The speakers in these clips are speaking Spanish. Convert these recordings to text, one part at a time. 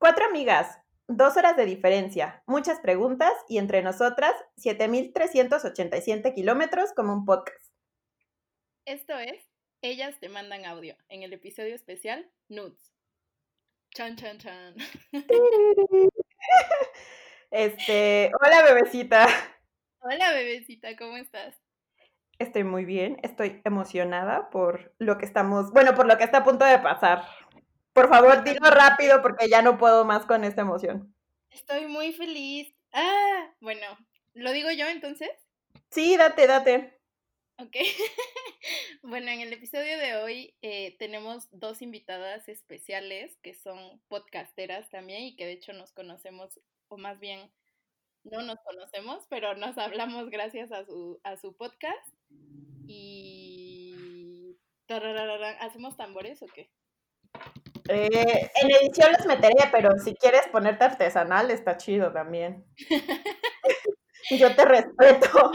Cuatro amigas, dos horas de diferencia, muchas preguntas y entre nosotras 7.387 kilómetros como un podcast. Esto es Ellas te mandan audio en el episodio especial Nudes. Chan, chan, chan. Este, hola bebecita. Hola bebecita, ¿cómo estás? Estoy muy bien, estoy emocionada por lo que estamos, bueno, por lo que está a punto de pasar. Por favor, dilo rápido porque ya no puedo más con esta emoción. Estoy muy feliz. Ah, bueno, ¿lo digo yo entonces? Sí, date, date. Ok. bueno, en el episodio de hoy eh, tenemos dos invitadas especiales que son podcasteras también y que de hecho nos conocemos, o más bien no nos conocemos, pero nos hablamos gracias a su, a su podcast. Y... ¿Hacemos tambores o qué? Eh, en edición los meteré, pero si quieres ponerte artesanal, está chido también. Yo te respeto.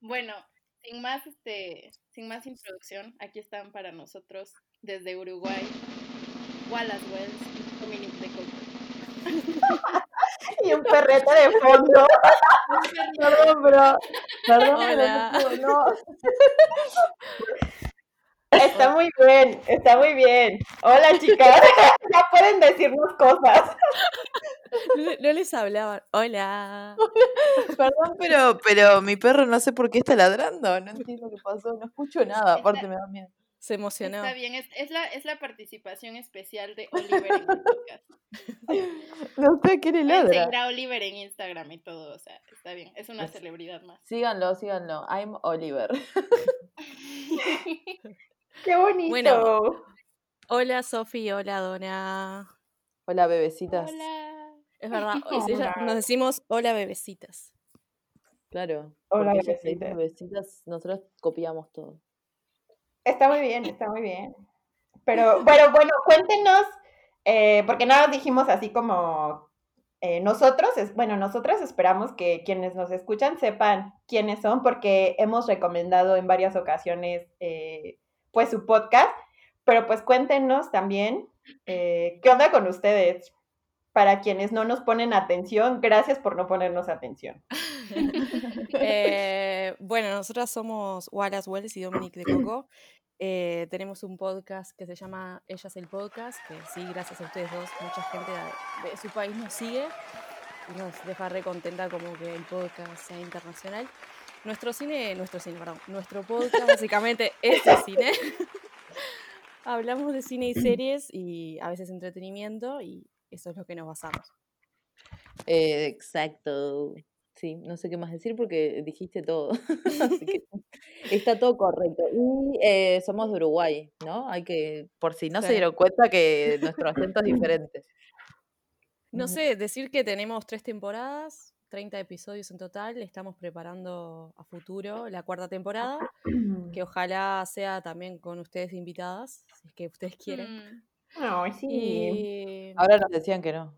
Bueno, sin más, este, sin más introducción, aquí están para nosotros desde Uruguay, Wallace Wells y Dominic de Coco. y un perrete de fondo. Perdón, bro. Perdón, Hola. pero no, no. Está muy bien, está muy bien. Hola, chicas. Ya pueden decirnos cosas. No, no les hablaban. Hola. Perdón, pero, pero mi perro no sé por qué está ladrando. No entiendo qué pasó. No escucho nada. Aparte me da miedo. Se emocionó. Está bien, es, es la, es la participación especial de Oliver en el podcast. No sé qué le ladra. seguir a Oliver en Instagram y todo, o sea, está bien, es una Es- celebridad más. Síganlo, síganlo. I'm Oliver. Qué bonito. Bueno. Hola, Sofi. Hola, Dona. Hola, bebecitas. Hola. Es verdad, es ella- Hola. nos decimos hola, bebecitas. Claro. Hola, bebecitas. nosotros copiamos todo. Está muy bien, está muy bien. Pero, bueno, bueno, cuéntenos, eh, porque nada más dijimos así como eh, nosotros, es, bueno, nosotras esperamos que quienes nos escuchan sepan quiénes son, porque hemos recomendado en varias ocasiones, eh, pues, su podcast, pero pues cuéntenos también eh, qué onda con ustedes. Para quienes no nos ponen atención, gracias por no ponernos atención. Eh, bueno, nosotras somos Wallace Wells y Dominic de Coco. Eh, tenemos un podcast que se llama Ellas el Podcast, que sí, gracias a ustedes dos, mucha gente de, de su país nos sigue y nos deja re contenta como que el podcast sea internacional. Nuestro cine, nuestro cine, perdón, nuestro podcast básicamente es de cine. Hablamos de cine y series y a veces entretenimiento y eso es lo que nos basamos. Eh, exacto. Sí, no sé qué más decir porque dijiste todo. Así que está todo correcto. Y eh, somos de Uruguay, ¿no? Hay que, por si no se dieron cuenta que nuestro acento es diferente. No sé, decir que tenemos tres temporadas, 30 episodios en total, estamos preparando a futuro la cuarta temporada, que ojalá sea también con ustedes invitadas, si es que ustedes quieren. Mm, Ay, sí. Y Ahora nos decían que no.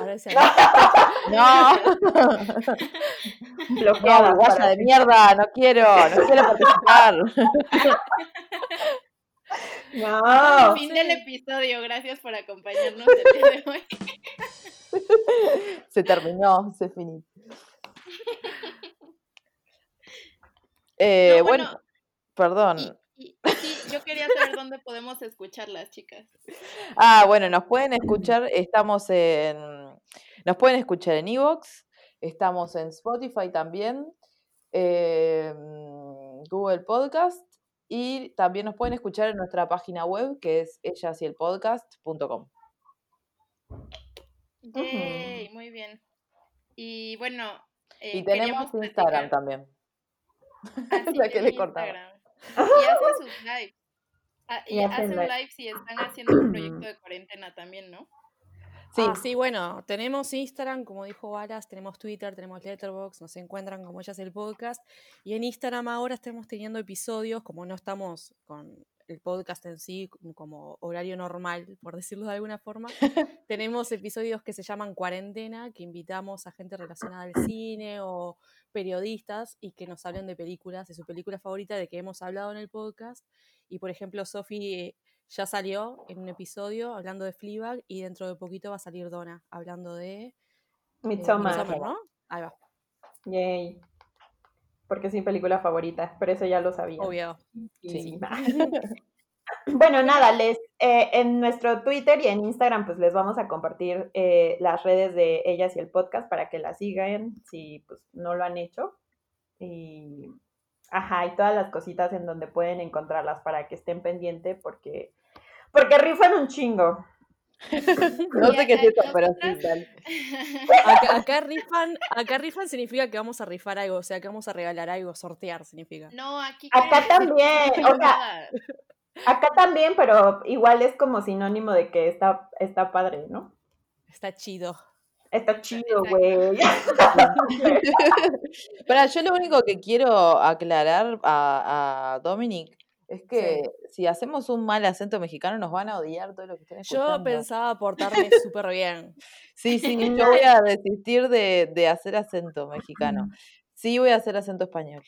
ahora se- No, no, Bloqueadas uruguaya para de mierda, no quiero, no quiero participar. No. fin del episodio, gracias por acompañarnos el día de hoy. Se terminó, se finí. Eh, No, bueno, bueno, perdón. Y, y- sí, yo quería saber dónde podemos escucharlas, chicas. Ah, bueno, nos pueden escuchar, estamos en, nos pueden escuchar en Evox, estamos en Spotify también, eh, Google Podcast y también nos pueden escuchar en nuestra página web que es ellasyelpodcast.com. Yay, muy bien. Y bueno, eh, Y tenemos Instagram platicar- también. Ah, sí, la que le. Instagram. Y hacen sus lives. Ah, y Y hacen hacen live. lives y están haciendo un proyecto de cuarentena también, ¿no? Sí, Ah, sí, bueno, tenemos Instagram, como dijo Wallace, tenemos Twitter, tenemos Letterboxd, nos encuentran como ellas el podcast. Y en Instagram ahora estamos teniendo episodios, como no estamos con el podcast en sí como horario normal, por decirlo de alguna forma, tenemos episodios que se llaman Cuarentena, que invitamos a gente relacionada al cine o periodistas y que nos hablen de películas, de su película favorita, de que hemos hablado en el podcast. Y por ejemplo, Sofi ya salió en un episodio hablando de Fleabag y dentro de poquito va a salir Donna hablando de eh, Midsommar. Midsommar, ¿no? Ahí va, Yay. Porque es mi película favorita, pero eso ya lo sabía. obvio. Y- Sí. Bueno, nada, les eh, en nuestro Twitter y en Instagram, pues les vamos a compartir eh, las redes de ellas y el podcast para que la sigan si pues no lo han hecho. Y ajá, y todas las cositas en donde pueden encontrarlas para que estén pendientes porque porque rifan un chingo. No sé qué es eso, pero sí. Acá, acá rifan, acá rifan significa que vamos a rifar algo, o sea, que vamos a regalar algo, sortear significa. No, aquí. Acá también, o sea, acá también, pero igual es como sinónimo de que está, está padre, ¿no? Está chido. Está chido, güey. Pará, yo lo único que quiero aclarar a, a Dominic es que si hacemos un mal acento mexicano nos van a odiar todo lo que estén escuchando. Yo pensaba portarme súper bien. Sí, sí, yo voy a desistir de, de hacer acento mexicano. Sí voy a hacer acento español.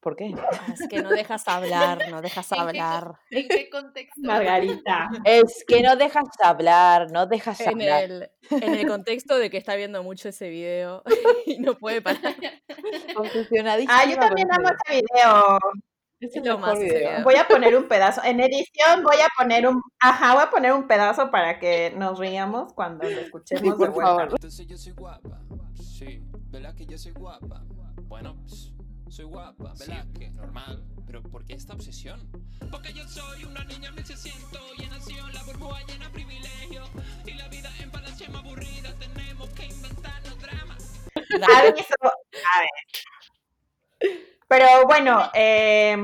¿Por qué? Ah, Es que no dejas hablar, no dejas ¿En qué co- hablar. ¿En qué contexto? Margarita. Es que no dejas hablar, no dejas En hablar. el, en el contexto de que está viendo mucho ese video y no puede parar. Ah, yo también amo ese video. Es lo mejor más video. Voy a poner un pedazo. En edición voy a poner un. Ajá, voy a poner un pedazo para que nos riamos cuando lo escuchemos Sí, de por vuelta. favor. Entonces yo soy guapa, sí, ¿verdad que yo soy guapa? Bueno, ps, soy guapa, ¿verdad que normal? Pero ¿por qué esta obsesión? Porque yo soy una niña 1600 y en la burbuja llena de privilegio y la vida en palacio es más aburrida, tenemos que inventarnos dramas. Aviso. A ver. Pero bueno, eh,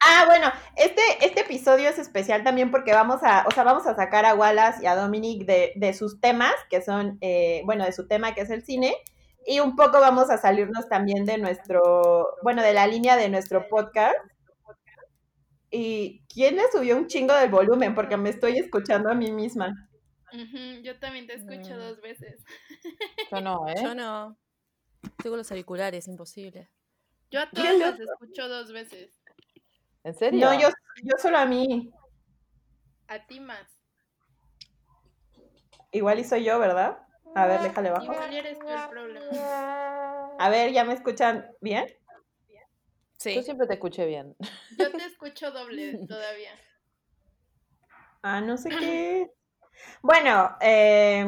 ah, bueno, este, este episodio es especial también porque vamos a, o sea, vamos a sacar a Wallace y a Dominic de, de sus temas, que son, eh, bueno, de su tema que es el cine, y un poco vamos a salirnos también de nuestro, bueno, de la línea de nuestro podcast. ¿Y quién le subió un chingo del volumen? Porque me estoy escuchando a mí misma. Yo también te escucho Mm. dos veces. Yo no, ¿eh? Yo no. Con los auriculares, imposible. Yo a las loco. escucho dos veces. ¿En serio? No, yo, yo solo a mí. A ti más. Igual y soy yo, ¿verdad? A ver, déjale bajo. Igual eres tú el problema. A ver, ¿ya me escuchan bien? Sí. Yo siempre te escuché bien. Yo te escucho doble todavía. Ah, no sé qué. Bueno, eh,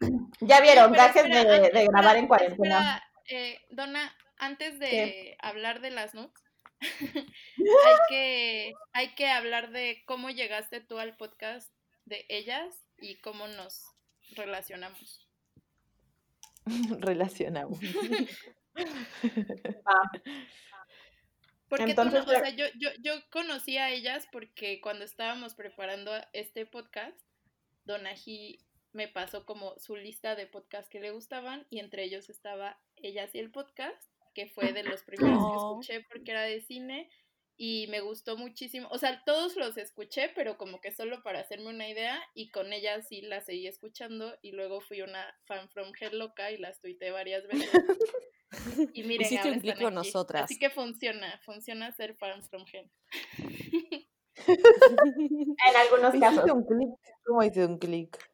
ya vieron, gajes espera, de, grabar en cuarentena. espera, eh, Donna, antes de ¿Qué? hablar de las nudes, hay que, hay que hablar de cómo llegaste tú al podcast de ellas y cómo nos relacionamos. Relacionamos. Porque tú Entonces, no- o sea, yo, yo, yo conocí a ellas porque cuando estábamos preparando este podcast, Donají me pasó como su lista de podcasts que le gustaban y entre ellos estaba Ellas y el podcast, que fue de los primeros que escuché porque era de cine y me gustó muchísimo. O sea, todos los escuché, pero como que solo para hacerme una idea y con ellas sí las seguí escuchando y luego fui una fan from hell loca y las tuiteé varias veces. Y miren, Hiciste ahora un clic con nosotras. Así que funciona, funciona ser fan from hell. En algunos casos. Hiciste un clic. ¿Cómo hice un clic?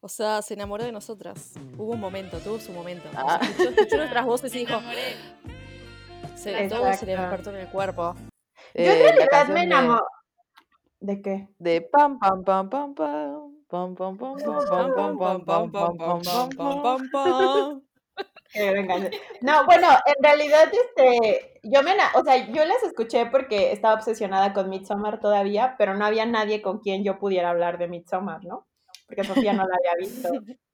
O sea, se enamoró de nosotras. Hubo un momento, tuvo su momento. Ah. Escuchó, escuchó nuestras voces y dijo, se, todo se le despertó en el cuerpo. Yo Eh, en realidad me enamoré. ¿De qué? De pam pam pam pam pam pam pam pam pam pam pam pam pam pam pam pam pam. No, bueno, en realidad, este, yo me, o sea, yo las escuché porque estaba obsesionada con Midsommar todavía, pero no había nadie con quien yo pudiera hablar de Midsommar, ¿no? Porque Sofía no la había visto.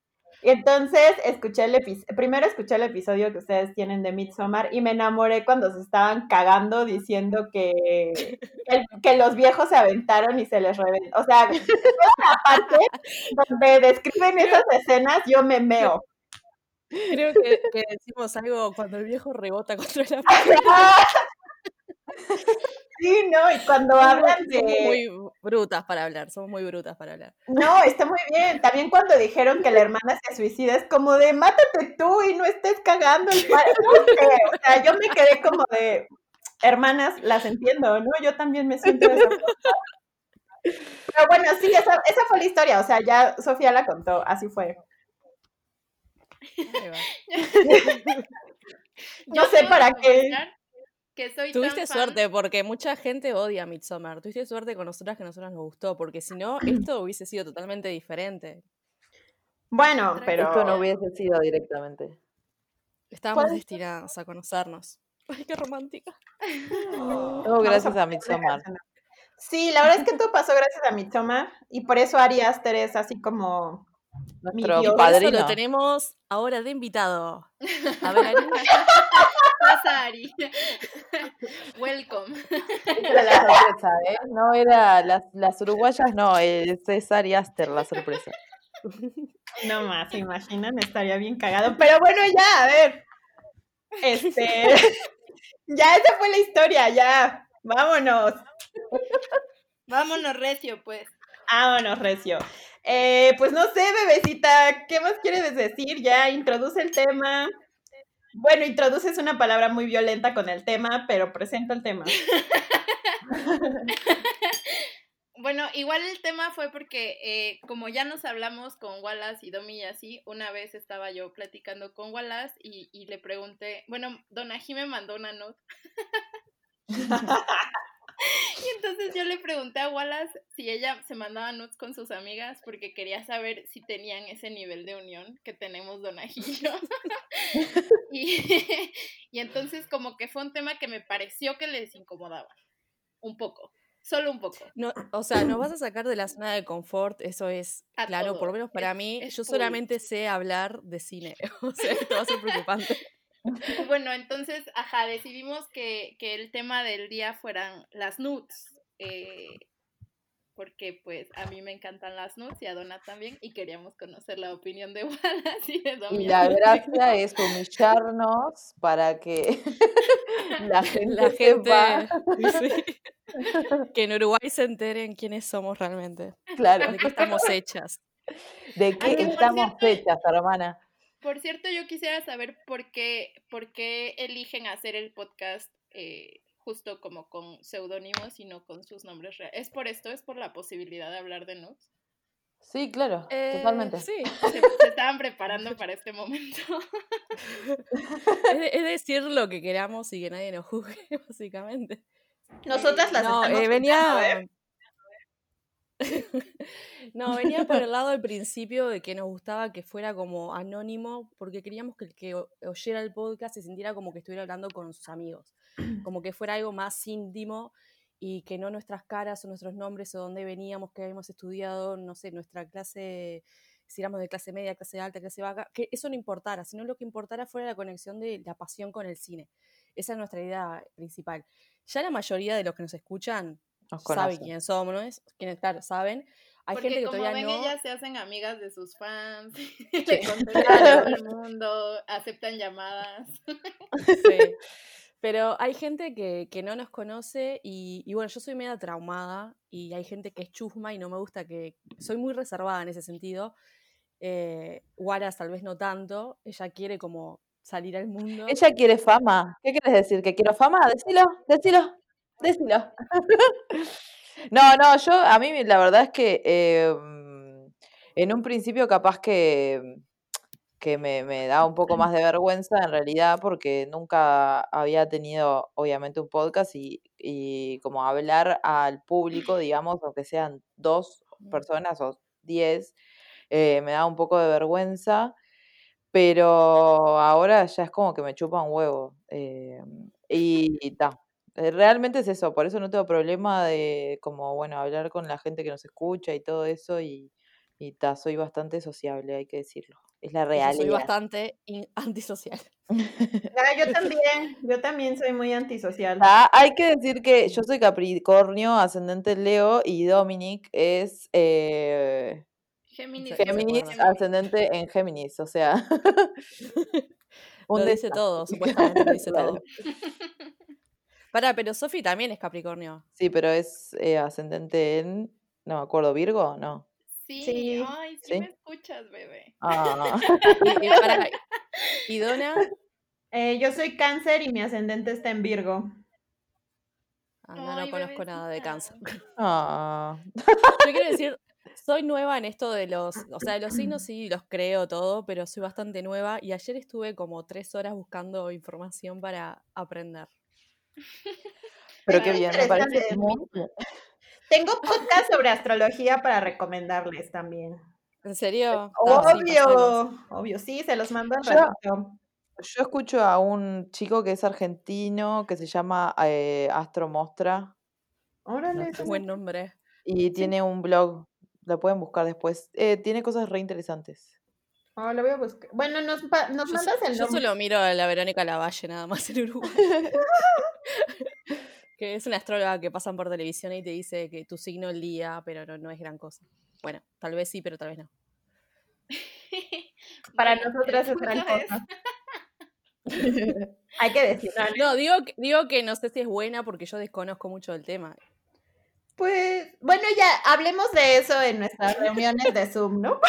Y entonces escuché el episodio, primero escuché el episodio que ustedes tienen de Midsommar y me enamoré cuando se estaban cagando diciendo que, que, que los viejos se aventaron y se les reventó. O sea, esa parte donde describen esas escenas, yo me meo. Creo que, que decimos algo cuando el viejo rebota contra la pared. Sí, no, y cuando hablan Somos de... muy brutas para hablar, somos muy brutas para hablar. No, está muy bien. También cuando dijeron que la hermana se suicida, es como de, mátate tú y no estés cagando el pa-". No sé, o sea, yo me quedé como de, hermanas, las entiendo, ¿no? Yo también me siento de esa. Pero bueno, sí, esa, esa fue la historia. O sea, ya Sofía la contó, así fue. Ahí va. No Yo sé debo para qué. Que soy tan Tuviste fan- suerte porque mucha gente odia Midsommar. Tuviste suerte con nosotras que a nosotras nos gustó, porque si no, esto hubiese sido totalmente diferente. Bueno, pero. Esto no hubiese sido directamente. Estábamos Puede ser. destinadas a conocernos. Ay, qué romántica. Todo Vamos gracias a ponerle Midsommar. Sí, la verdad es que todo pasó gracias a Midsommar y por eso Ari Aster es así como Nuestro eso padrino. lo tenemos ahora de invitado. A ver, Ari. Pasa, Ari. Welcome. Era la sorpresa, ¿eh? No era las, las uruguayas, no, es, es Ari Aster la sorpresa. No más, ¿se imaginan? Estaría bien cagado. Pero bueno, ya, a ver. Este. ya, esa fue la historia, ya. Vámonos. Vámonos, recio, pues. Vámonos, Recio. Eh, pues no sé, bebecita, ¿qué más quieres decir? Ya introduce el tema. Bueno, introduces una palabra muy violenta con el tema, pero presenta el tema. Bueno, igual el tema fue porque eh, como ya nos hablamos con Wallace y Domi y así, una vez estaba yo platicando con Wallace y, y le pregunté, bueno, Dona me mandó una note. y entonces yo le pregunté a Wallace si ella se mandaba notes con sus amigas porque quería saber si tenían ese nivel de unión que tenemos Dona y entonces como que fue un tema que me pareció que les incomodaba. Un poco, solo un poco. No, o sea, nos vas a sacar de la zona de confort, eso es A claro, todo, por lo menos para es- mí. es yo solamente sé hablar de cine, o sea, esto va a ser preocupante. Bueno, entonces, ajá, decidimos que, que el tema del día fueran las nudes. eh, porque pues a mí me encantan las nudes y a Donna también. Y queríamos conocer la opinión de Wallace y de. Y la gracia es humillarnos para que la gente, La gente sepa. sí, que en Uruguay se enteren quiénes somos realmente, Claro, de qué estamos hechas. de qué Ay, estamos cierto- hechas, hermana. Por cierto, yo quisiera saber por qué, por qué eligen hacer el podcast eh, justo como con seudónimos y no con sus nombres reales. ¿Es por esto? ¿Es por la posibilidad de hablar de nudes? Sí, claro, Eh, totalmente. Sí, Se, se estaban preparando para este momento. es, de- es decir lo que queramos y que nadie nos juzgue, básicamente. Nosotras las No, estamos eh, ¿eh? no, venía por el lado del principio de que nos gustaba que fuera como anónimo, porque queríamos que el que oyera el podcast se sintiera como que estuviera hablando con sus amigos, como que fuera algo más íntimo y que no nuestras caras o nuestros nombres o dónde veníamos, que habíamos estudiado, no sé, nuestra clase, si éramos de clase media, clase alta, clase baja, que eso no importara, sino lo que importara fuera la conexión de la pasión con el cine. Esa es nuestra idea principal. Ya la mayoría de los que nos escuchan Nos saben conocen. quién somos. Quiénes, claro, saben. Hay Porque gente que como todavía ven, no. ellas se hacen amigas de sus fans, le contestan a todo el mundo, aceptan llamadas. sí. Pero hay gente que, que no nos conoce y, y bueno, yo soy media traumada y hay gente que es chusma y no me gusta que... Soy muy reservada en ese sentido. Eh, Waras tal vez no tanto. Ella quiere como salir al mundo. Ella quiere fama. ¿Qué quieres decir? ¿Que quiero fama? Decilo, decilo, decilo. No, no, yo, a mí la verdad es que eh, mm, en un principio capaz que, que me, me da un poco más de vergüenza en realidad porque nunca había tenido obviamente un podcast y, y como hablar al público, digamos, aunque sean dos personas o diez, eh, me da un poco de vergüenza, pero ahora ya es como que me chupa un huevo. eh, y ta, eh, realmente es eso, por eso no tengo problema de como, bueno, hablar con la gente que nos escucha y todo eso y, y ta, soy bastante sociable, hay que decirlo. Es la yo realidad. soy bastante antisocial. Ah, yo también, yo también soy muy antisocial. Ah, hay que decir que yo soy Capricornio, ascendente en Leo y Dominic es eh, Géminis. Ascendente en Géminis, o sea, un lo dice todo, supuestamente lo dice todo. Pará, pero Sofi también es Capricornio. Sí, pero es eh, ascendente en, no me acuerdo, Virgo, no. Sí, Sí. ay, sí, Sí. me escuchas, bebé. Ah, Y, y pará, y Donna, Eh, yo soy cáncer y mi ascendente está en Virgo. Ah, no, no conozco nada de cáncer. Ah. Yo quiero decir, soy nueva en esto de los, o sea, de los signos sí los creo todo, pero soy bastante nueva y ayer estuve como tres horas buscando información para aprender. Pero qué bien, me parece interesante. muy bien. Tengo podcast sobre astrología para recomendarles también. ¿En serio? Sí, pasanos. Obvio, obvio, sí, se los mando Yo-. Yo escucho a un chico que es argentino que se llama eh, Astro Mostra Órale, no- Buen nombre. y tiene un blog, lo pueden buscar después. Eh, tiene cosas re interesantes. Ah, lo voy a buscar. Bueno, nos, nos Yo, mandas el yo nombre. solo miro a la Verónica Lavalle nada más en Uruguay. que es una astróloga que pasan por televisión y te dice que tu signo el día, pero no, no es gran cosa. Bueno, tal vez sí, pero tal vez no. Para Bueno, nosotras es gran cosa. Hay que decirlo. No, digo, que- digo que no sé si es buena porque yo desconozco mucho del tema. Pues, bueno, ya hablemos de eso en nuestras reuniones de Zoom, ¿no?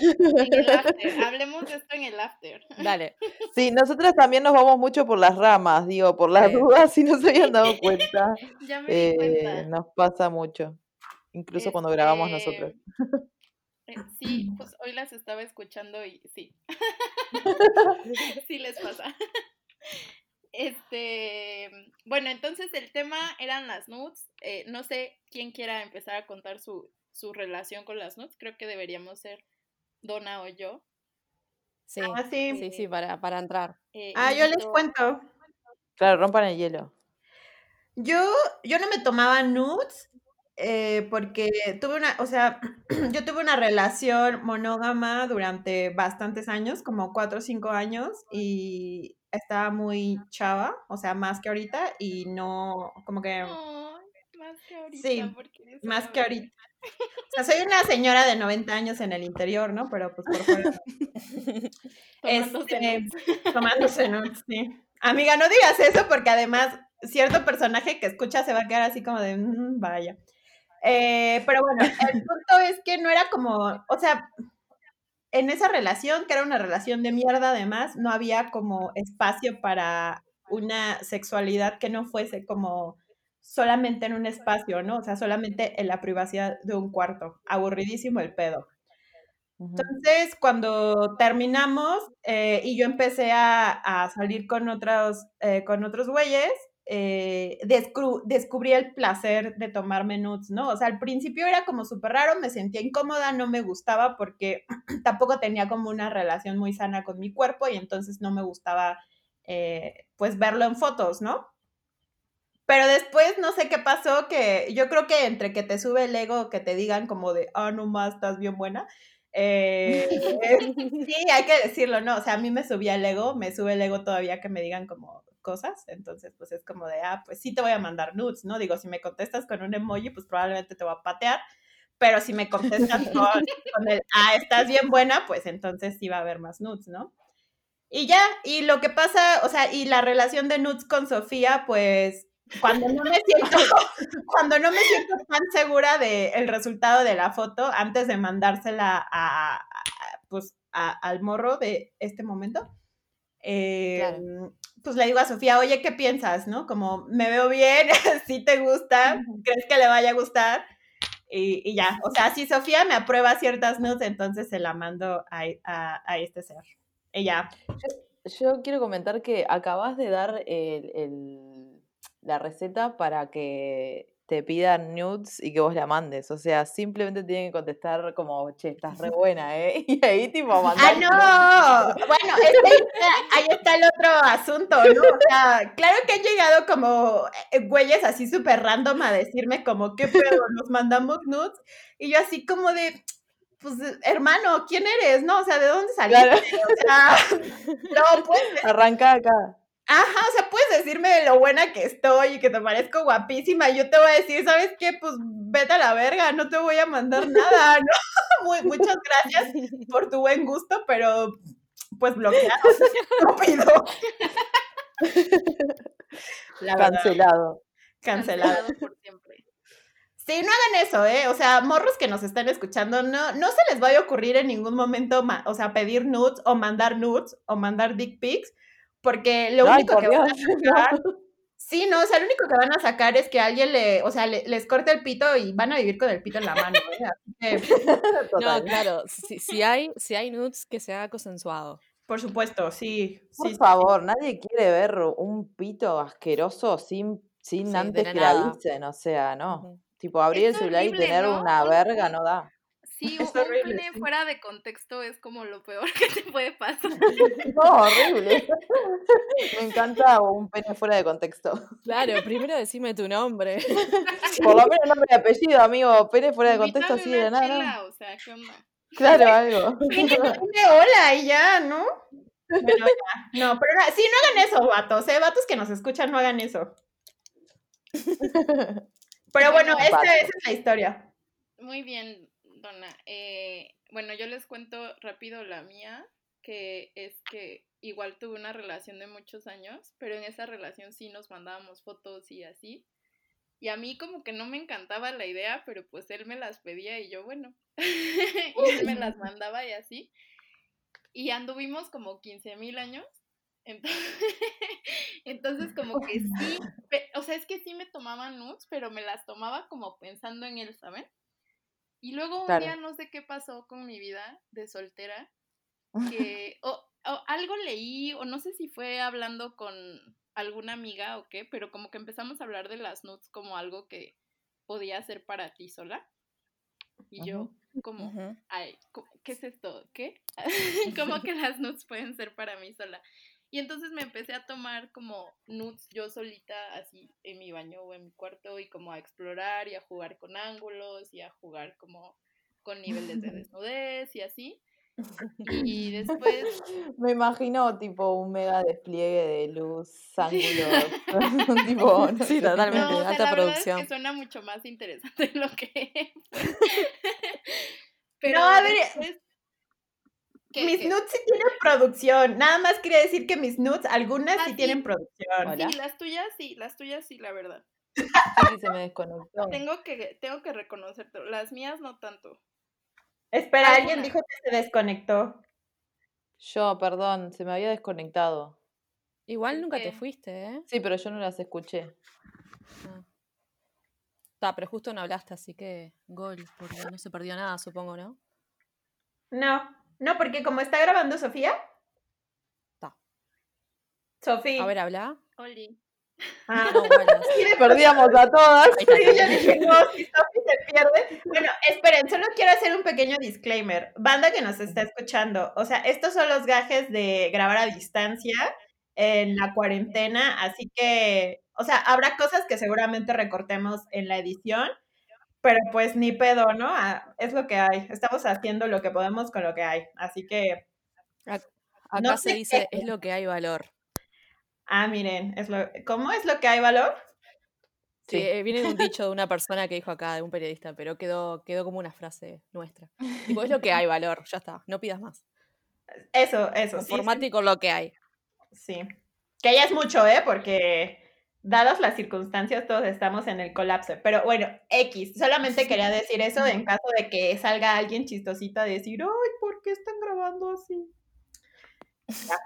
En el after. Hablemos de esto en el after. Dale. Sí, nosotras también nos vamos mucho por las ramas, digo, por las Sí. dudas, si no se habían dado cuenta. Ya me di eh, cuenta. nos pasa mucho, incluso cuando grabamos nosotros. Este, eh, Sí, pues hoy las estaba escuchando y sí. sí les pasa. Este, bueno, entonces el tema eran las nudes. Eh, no sé quién quiera empezar a contar su, su relación con las nudes. Creo que deberíamos ser Donna o yo. Sí, Ah, sí. sí, sí, para, para entrar. Eh, Ah, yo les cuento. Claro, rompan el hielo. Yo, yo no me tomaba nudes eh, porque tuve una, o sea, yo tuve una relación monógama durante bastantes años, como cuatro o cinco años, y estaba muy chava, o sea, más que ahorita, y no, como que, más que ahorita. Sí, porque eres más una que ahorita. O sea, soy una señora de 90 años en el interior, ¿no? Pero pues por fuera. Tomándose Este. Tomándose nudes, sí. Amiga, no digas eso porque además cierto personaje que escucha se va a quedar así como de, "Mm, vaya. Eh, pero bueno, el punto es que no era como, o sea, en esa relación, que era una relación de mierda además, no había como espacio para una sexualidad que no fuese como solamente en un espacio, ¿no? O sea, solamente en la privacidad de un cuarto. Aburridísimo el pedo. Entonces, cuando terminamos eh, y yo empecé a, a salir con otros, eh, con otros güeyes, eh, descubrí el placer de tomarme nudes, ¿no? O sea, al principio era como súper raro, me sentía incómoda, no me gustaba porque tampoco tenía como una relación muy sana con mi cuerpo y entonces no me gustaba, eh, pues, verlo en fotos, ¿no? Pero después no sé qué pasó, que yo creo que entre que te sube el ego, que te digan como de, ah, no más, estás bien buena. eh, sí, hay que decirlo, ¿no? O sea, a mí me subía el ego, me sube el ego todavía que me digan como cosas, entonces pues es como de, ah, pues sí te voy a mandar nudes, ¿no? Digo, si me contestas con un emoji, pues probablemente te voy a patear, pero si me contestas con, con el, ah, estás bien buena, pues entonces sí va a haber más nudes, ¿no? Y ya, y lo que pasa, o sea, y la relación de nudes con Sofía, pues cuando no me siento, cuando no me siento tan segura del resultado de la foto, antes de mandársela a, a- pues, a- al morro de este momento, eh, Claro. pues le digo a Sofía, oye, ¿qué piensas? ¿No? Como, me veo bien, si te gusta, crees que le vaya a gustar. Y, y ya, o sea, si Sofía me aprueba ciertas nudes, entonces se la mando a, a- a este ser. Ella, Yo quiero comentar que acabas de dar el- el- la receta para que te pidan nudes y que vos la mandes. O sea, simplemente tienen que contestar como, che, estás re buena, ¿eh? Y ahí tipo ¡Ah, mandar. no! Bueno, es que ahí está, el otro asunto, ¿no? O sea, claro que han llegado como eh, güeyes así súper random a decirme como, ¿qué pedo? Nos mandamos nudes. Y yo así como de, pues, hermano, ¿quién eres? No, o sea, ¿de dónde saliste? Claro. O sea, no, pues, Arranca acá. Ajá, o sea, puedes decirme lo buena que estoy y que te parezco guapísima. Y yo te voy a decir, ¿sabes qué? Pues vete a la verga, no te voy a mandar nada, ¿no? Muy- muchas gracias por tu buen gusto, pero pues bloqueado, estúpido. Cancelado. cancelado. por siempre. Sí, no hagan eso, ¿eh? O sea, morros que nos están escuchando, no, no se les vaya a ocurrir en ningún momento, o sea, pedir nudes o mandar nudes o mandar dick pics, porque lo Ay, único que van a lograr Sí, no, o sea, lo único que van a sacar es que alguien le, o sea, le- les corte el pito y van a vivir con el pito en la mano. ¿eh? Así que, No, Total. claro, si, si hay, si hay nudes, que se haga consensuado. por supuesto, sí. Por sí, sí, favor, nadie quiere ver un pito asqueroso sin, sin Sí, antes la que nada. avisen, o sea, no. Tipo, abrir el Es celular y tener ¿no? una Un- verga no da. Sí, Es un, horrible, pene sí. fuera de contexto es como lo peor que te puede pasar. No, horrible. Me encanta un pene fuera de contexto. Claro, primero decime tu nombre. Por lo menos nombre y apellido, amigo. Pene fuera de contexto así de nada. ¿no? chela, o sea, ¿qué onda? Claro, algo. Dime hola y ya, ¿no? Bueno, ya. No, pero sí, no hagan eso, vatos, ¿eh? Vatos que nos escuchan, no hagan eso. Pero bueno, esta, esa es la historia. Muy bien, Eh, bueno, yo les cuento rápido la mía, que es que igual tuve una relación de muchos años, pero en esa relación sí nos mandábamos fotos y así. Y a mí como que no me encantaba la idea, pero pues él me las pedía y yo, bueno, y él me las mandaba y así. Y anduvimos como 15 mil años. Entonces, entonces como que sí, o sea, es que sí me tomaban nudes, pero me las tomaba como pensando en él, ¿saben? Y luego un Claro. día no sé qué pasó con mi vida de soltera, que o, o algo leí, o no sé si fue hablando con alguna amiga o qué, pero como que empezamos a hablar de las nudes como algo que podía ser para ti sola. Y yo, como, ay, ¿qué es esto? ¿Qué? como que las nudes pueden ser para mí sola. Y entonces me empecé a tomar como nudes yo solita, así en mi baño o en mi cuarto, y como a explorar y a jugar con ángulos y a jugar como con niveles de desnudez y así. Y después, Me imagino tipo un mega despliegue de luz, ángulos. tipo, no Sí, totalmente. no, o sea, alta la verdad es producción. que suena mucho más interesante de lo que. Pero No, a ver, después- ¿qué- Mis qué? nudes sí tienen producción. Nada más quería decir que mis nudes, algunas Ah, sí sí. tienen producción. Hola. Sí, las tuyas sí, las tuyas sí, la verdad. Sí, se me desconectó. Tengo que, tengo que reconocerte. Las mías no tanto. Espera, alguien dijo que se desconectó. Yo, perdón, se me había desconectado. Igual ¿Por nunca te fuiste, ¿eh? Sí, pero yo no las escuché. Ah. Ta, pero justo no hablaste, así que gol, porque no se perdió nada, supongo, ¿no? No, no, porque como está grabando Sofía. Ta. Sofía. A ver, habla. Oli. Ah. No, Wallace. Sí, de- Perdíamos a todas. Está. Sí, yo dije, no, si Sofi se pierde. Bueno, esperen, solo quiero hacer un pequeño disclaimer. Banda que nos está escuchando, o sea, estos son los gajes de grabar a distancia en la cuarentena, así que, o sea, habrá cosas que seguramente recortemos en la edición, pero pues ni pedo, ¿no? Ah, es lo que hay. Estamos haciendo lo que podemos con lo que hay, así que, Acá No se dice, qué- es lo que hay valor. ah, miren, es lo, ¿cómo es lo que hay valor? Sí, Sí. eh, viene de un dicho de una persona que dijo acá, de un periodista, pero quedó, quedó como una frase nuestra. Tipo, es lo que hay valor, ya está, no pidas más. Eso, eso, sí, sí, Conformate con lo que hay. Sí. Que ya es mucho, ¿eh? Porque dadas las circunstancias, todos estamos en el colapso. Pero bueno, X. Solamente quería decir eso en caso de que salga alguien chistosito a decir, ay, ¿por qué están grabando así? Ya.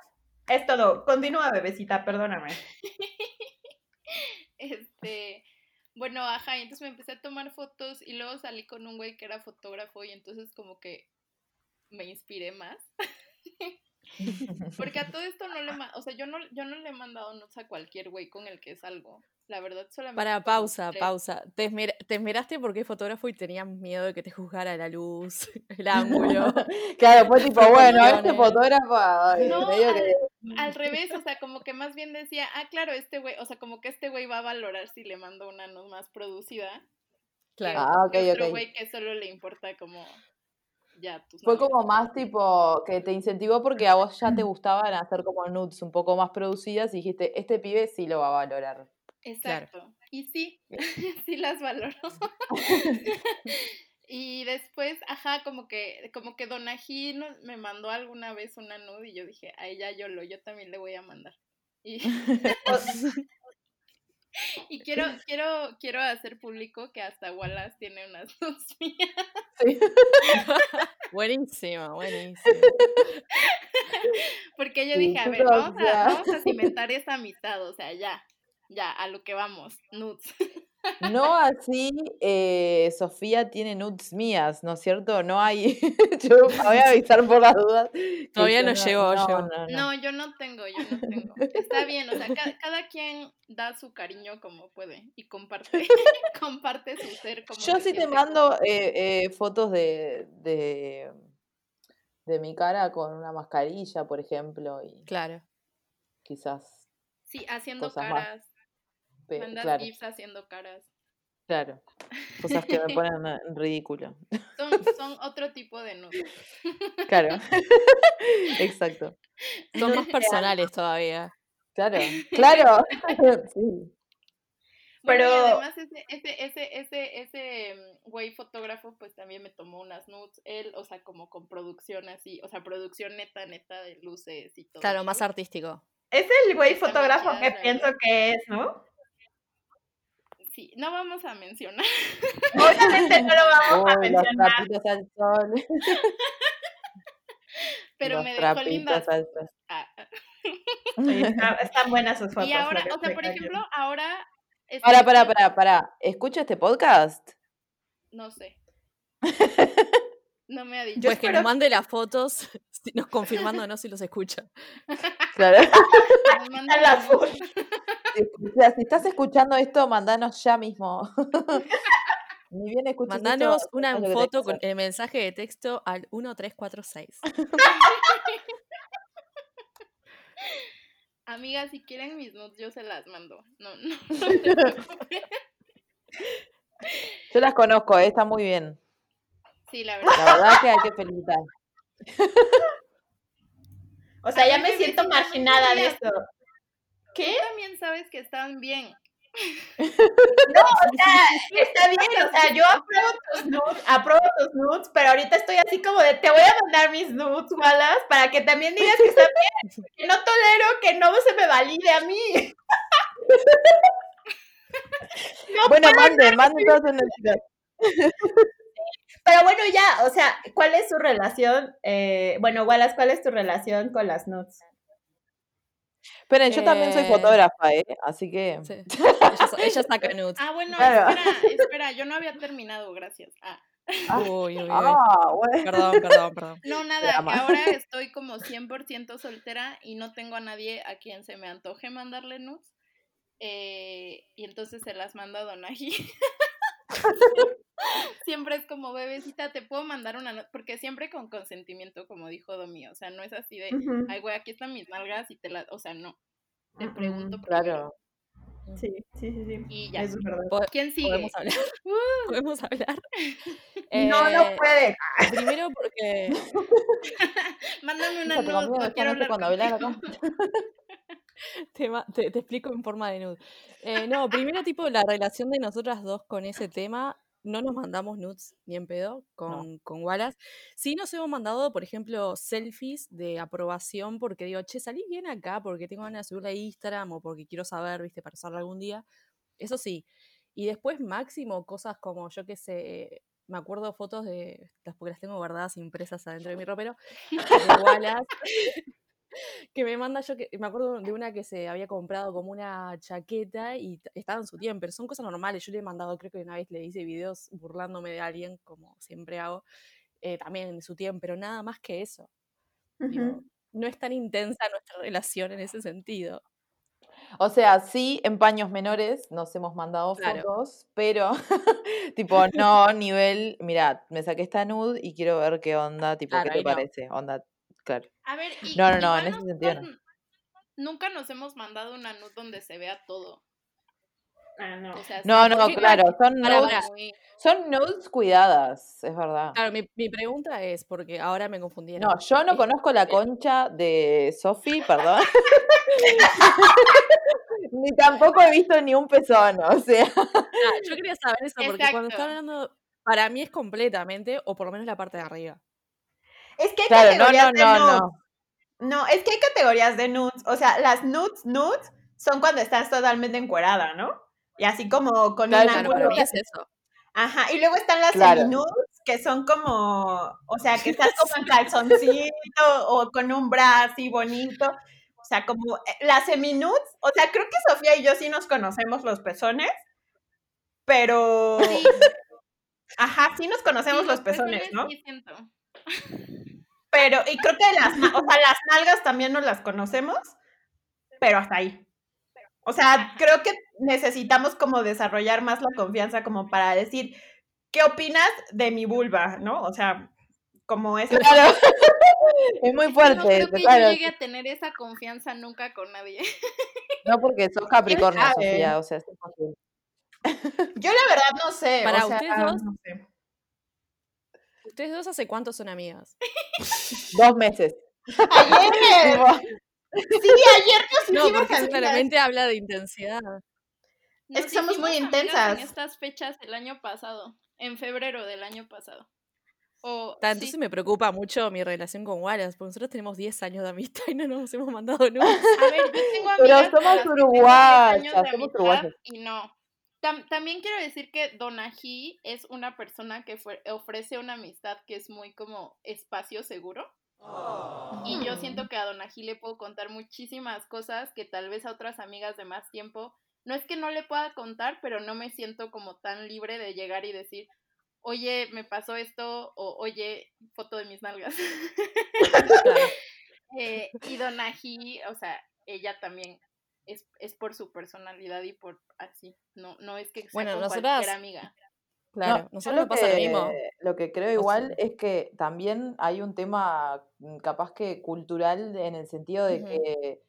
Es todo. Continúa, bebecita, perdóname. Este, bueno, ajá, y entonces me empecé a tomar fotos y luego salí con un güey que era fotógrafo y entonces como que me inspiré más. Porque a todo esto no le, o sea, yo no, yo no le he mandado notes a cualquier güey con el que salgo. La verdad, solamente. Para, pausa, tres. pausa. Te, esmer- te esmeraste porque es fotógrafo y tenías miedo de que te juzgara la luz, el ángulo. Claro, fue tipo, bueno, este fotógrafo, ay, No, medio que- Al revés, o sea, como que más bien decía, ah, claro, este güey, o sea, como que este güey va a valorar si le mando una no más producida. que Claro. Ah, ok, otro güey que solo le importa como ya tus Fue como más tipo que te incentivó porque a vos ya te gustaban hacer como nudes un poco más producidas y dijiste, este pibe sí lo va a valorar. Exacto. Y sí, sí las valoro. y después, ajá, como que, como que Donají me mandó alguna vez una nude y yo dije, ay, ya yo lo, yo también le voy a mandar. Y, y quiero, quiero, quiero hacer público que hasta Wallace tiene unas nudes mías. Sí. Buenísimo, buenísimo. Porque yo Sí, dije, a ver, vamos a, vamos a cimentar esa amistad, o sea, ya. ya, a lo que vamos, nudes. No así, eh, Sofía tiene nudes mías, ¿no es cierto? No hay. yo voy a avisar por las dudas. Todavía yo no llegó, no, llegó. no, no. No, yo no tengo, yo no tengo. Está bien, o sea, ca- cada, quien da su cariño como puede y comparte, comparte su ser como Yo sí te mando eh, eh, fotos de, de, de mi cara con una mascarilla, por ejemplo, y Claro. quizás. Sí, haciendo cosas más. Caras. pe- Mandas claro, gifs haciendo caras. claro. Cosas que me ponen en ridículo. Son, son otro tipo de nudes. Claro. Exacto. Son más personales todavía. Claro. Claro. Sí. Bueno, y Pero- además ese, ese, ese, ese, ese mm, güey fotógrafo, pues también me tomó unas nudes. Él, o sea, como con producción así, o sea, producción neta, neta de luces y todo. Claro, más artístico. Es el güey fotógrafo que pienso que es, ¿no? Sí, no vamos a mencionar. Obviamente no lo vamos a los mencionar. trapitos al sol. Pero los me dejó lindas. al sol. Ah, ah. Sí, está- están buenas sus fotos. Y ahora, o sea, por ejemplo, ahora. Para, estoy para, para, para. ¿Escucha este podcast? No sé. No me ha dicho. Yo pues que nos mande las fotos, si- nos confirmándonos si los escucha. Claro. Nos manda Está la un- full. Si, estás escuchando esto, mandanos ya mismo. Ni bien escuches esto, Mandanos una foto con el mensaje de texto al 1346. Amigas, si quieren mis nudes, yo se las mando. No, no. Yo las conozco, eh, está muy bien. Sí, la verdad. La verdad que hay que felicitar. O sea, ya me siento marginada de esto. ¿Qué? Tú también sabes que están bien. No, o sea, está bien, o sea, yo apruebo tus nudes, apruebo tus nudes, pero ahorita estoy así como de, te voy a mandar mis nudes, Wallace, para que también digas que está bien, que no tolero que no se me valide a mí. No Bueno, manden todas sus noticias. Pero bueno, ya, o sea, ¿cuál es su relación? Eh, bueno, Wallace, ¿cuál es tu relación con las nudes? Esperen, yo también soy Eh, fotógrafa, ¿eh? Así que. Sí. Ella, ella saca nudes. Ah, bueno, Claro. espera, espera, yo no había terminado, gracias. Ah. Uy, uy, uy. Ah, bueno. Perdón, perdón, perdón. No, nada, ahora estoy como 100% soltera y no tengo a nadie a quien se me antoje mandarle nudes. Eh, y entonces se las mando a Donagi. siempre es como, bebecita, te puedo mandar una nota, porque siempre con consentimiento, como dijo Domi, o sea, no es así de, ay, güey, aquí están mis nalgas y te las, o sea, no, te pregunto primero. Claro. Sí, sí, sí, sí. Y ya. Eso es verdad. Po- ¿Quién sigue? ¿Podemos hablar? ¿Podemos hablar? No, no Eh, puede. Primero porque Mándame una conmigo, no quiero hablar hablar. te, te- te explico en forma de nude. Eh, no, primero tipo la relación de nosotras dos con ese tema, no nos mandamos nudes ni en pedo con, con Wallace. Sí nos hemos mandado, por ejemplo, selfies de aprobación porque digo, che, salí bien acá porque tengo ganas de subirla a Instagram o porque quiero saber, viste, para usarla algún día. Eso sí. Y después máximo cosas como, yo qué sé, me acuerdo fotos de, las porque las tengo guardadas impresas adentro de mi ropero, de Wallace que me manda yo que me acuerdo de una que se había comprado como una chaqueta y estaba en su tiempo, pero son cosas normales. Yo le he mandado, creo que una vez le hice videos burlándome de alguien, como siempre hago, eh, también en su tiempo, pero nada más que eso. Digo, no es tan intensa nuestra relación en ese sentido. O sea, sí, en paños menores nos hemos mandado Claro. fotos, pero tipo, no nivel, mira, me saqué esta nude y quiero ver qué onda, tipo, Claro, ¿qué te no. parece? Onda, claro. A ver, y, No, no, no, en ese sentido no. Nunca nos hemos mandado una nude donde se vea todo. Ah, no. O sea, No, no, claro, son Para, nudes, muy- son nudes cuidadas, es verdad. Claro, mi, mi pregunta es, porque ahora me confundieron. No, yo no conozco la concha de Sofi, perdón. Ni tampoco he visto ni un pezón, o sea. ah, yo quería saber eso, porque cuando están hablando, para mí es completamente, o por lo menos la parte de arriba. Es que hay Claro, no, categorías no, de no, no. No, es que hay categorías de nudes. O sea, las nudes, nudes son cuando estás totalmente encuerada, ¿no? Y así como con Claro, un ángulo. mí es eso. Ajá, y luego están las Claro. semi-nudes, que son como, o sea, que estás como en calzoncito o con un bra así bonito. sea, como eh, las seminudes, o sea, creo que Sofía y yo sí nos conocemos los pezones, pero... Sí, Ajá, sí nos conocemos sí, los pezones, ¿no? Pero, y creo que las, o sea, las nalgas también nos las conocemos, pero hasta ahí. O sea, creo que necesitamos como desarrollar más la confianza como para decir, ¿qué opinas de mi vulva? ¿No? O sea, como es... Claro. es muy No fuerte. creo que claro. yo llegue a tener esa confianza nunca con nadie. No, porque sos Capricornio? Sofía, o sea, es imposible. Yo la verdad no sé. Para o sea, ustedes dos. no sé. ¿Ustedes dos hace cuánto son amigas? Dos meses. Ayer, sí, ayer nos No, porque eso claramente habla de intensidad. Es que somos muy intensas. En estas fechas el año pasado, en febrero del año pasado. O, Ta, sí, Entonces me preocupa mucho mi relación con Wallace, porque nosotros tenemos 10 años de amistad y no nos hemos mandado nunca. A ver, yo tengo Pero amigas con somos las que tengo 10 uruguayas, somos uruguayas. Y no. Tam- también quiero decir que Donají es una persona que fue- ofrece una amistad que es muy como espacio seguro. Y yo siento que a Donají le puedo contar muchísimas cosas que tal vez a otras amigas de más tiempo, no es que no le pueda contar, pero no me siento como tan libre de llegar y decir, oye, me pasó esto, o oye, foto de mis nalgas. Eh, y Donají, o sea, ella también es, es por su personalidad y por así. No, no es que sea Bueno, con nosotras- cualquier amiga. Claro, No, nosotros lo pasa lo mismo. que- Lo que creo sea- igual es que también hay un tema mm, capaz que cultural en el sentido de que,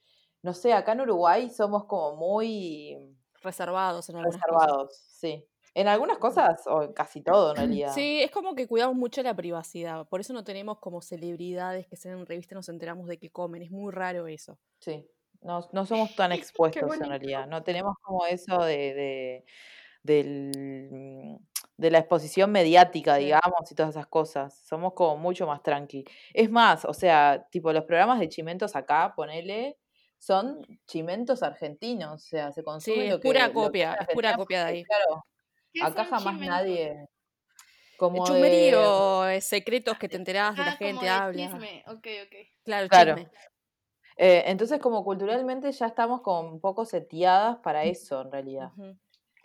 no sé, acá en Uruguay somos como muy Reservados en algunas cosas. reservados, sí. En algunas cosas, o en casi todo en realidad. Sí, es como que cuidamos mucho la privacidad. Por eso no tenemos como celebridades que salen en revista y nos enteramos de que comen. Es muy raro eso. Sí, no, no somos tan expuestos en realidad. No tenemos como eso de, de, del, mm, de la exposición mediática, Sí. digamos, y todas esas cosas. Somos como mucho más tranqui. Es más, o sea, tipo los programas de chimentos acá, ponele, son chimentos argentinos. O sea, se consume es lo que pura copia, es pura copia de ahí. Claro, ¿Qué acá jamás chimentos? nadie. Como de- Chusmerío, eh, secretos que te enterás de la Ah, como gente, habla. chisme. Ok, ok. Claro, Claro. chisme. Eh, entonces, como culturalmente ya estamos como un poco seteadas para eso, en realidad.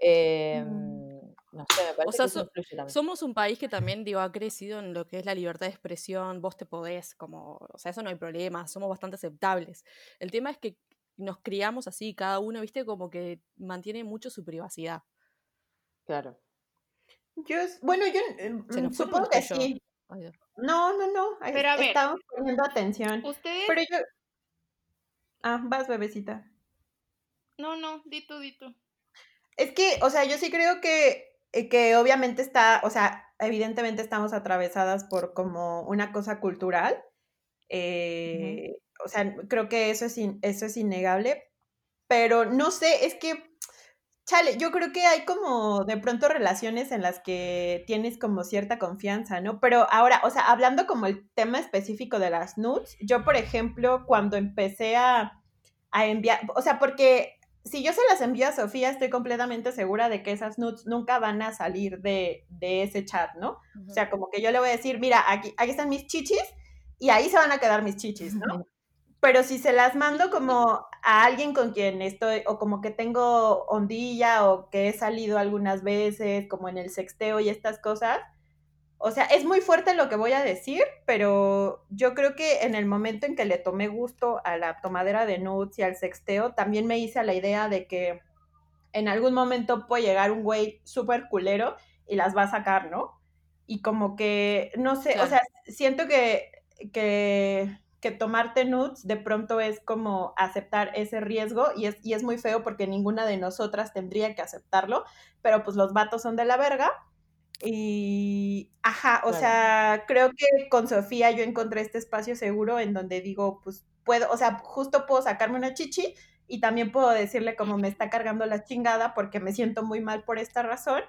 Eh, Mm. no sé, me parece sea, que eso so-. Somos un país que también, digo, ha crecido en lo que es la libertad de expresión, vos te podés, como, o sea, eso no hay problema, somos bastante aceptables. El tema es que nos criamos así, cada uno, viste, como que mantiene mucho su privacidad. Claro. Yo, es- bueno, yo Se mm, supongo que sí. No, no, no. Pero a ver. Estamos poniendo atención. Ustedes. Pero yo. Ah, vas, bebecita. No, no, di tú, di tú. Es que, o sea, yo sí creo que, eh, que obviamente está, o sea, evidentemente estamos atravesadas por como una cosa cultural. eh, O sea, creo que eso es, in- eso es innegable. Pero no sé, es que, chale, yo creo que hay como de pronto relaciones en las que tienes como cierta confianza, ¿no? Pero ahora, o sea, hablando como el tema específico de las nudes, yo, por ejemplo, cuando empecé a, a enviar, o sea, porque si yo se las envío a Sofía, estoy completamente segura de que esas nudes nunca van a salir de, de ese chat, ¿no? O sea, como que yo le voy a decir, mira, aquí, aquí están mis chichis y ahí se van a quedar mis chichis, ¿no? Pero si se las mando como a alguien con quien estoy, o como que tengo ondilla, o que he salido algunas veces, como en el sexteo y estas cosas, o sea, es muy fuerte lo que voy a decir, pero yo creo que en el momento en que le tomé gusto a la tomadera de nudes y al sexteo, también me hice a la idea de que en algún momento puede llegar un güey súper culero y las va a sacar, ¿no? Y como que, no sé, Claro. o sea, siento que, que, que tomarte nudes de pronto es como aceptar ese riesgo y es, y es muy feo porque ninguna de nosotras tendría que aceptarlo, pero pues los vatos son de la verga. Y, ajá, o Claro. sea, creo que con Sofía yo encontré este espacio seguro en donde digo, pues puedo, o sea, justo puedo sacarme una chichi y también puedo decirle como me está cargando la chingada porque me siento muy mal por esta razón.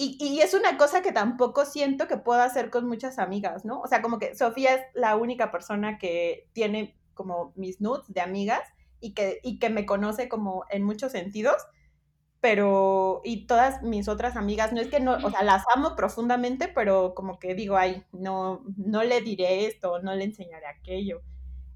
Y, y es una cosa que tampoco siento que puedo hacer con muchas amigas, ¿no? O sea, como que Sofía es la única persona que tiene como mis nudes de amigas y que, y que me conoce como en muchos sentidos, pero, y todas mis otras amigas, no es que no, o sea, las amo profundamente, pero como que digo, ay, no, no le diré esto, no le enseñaré aquello.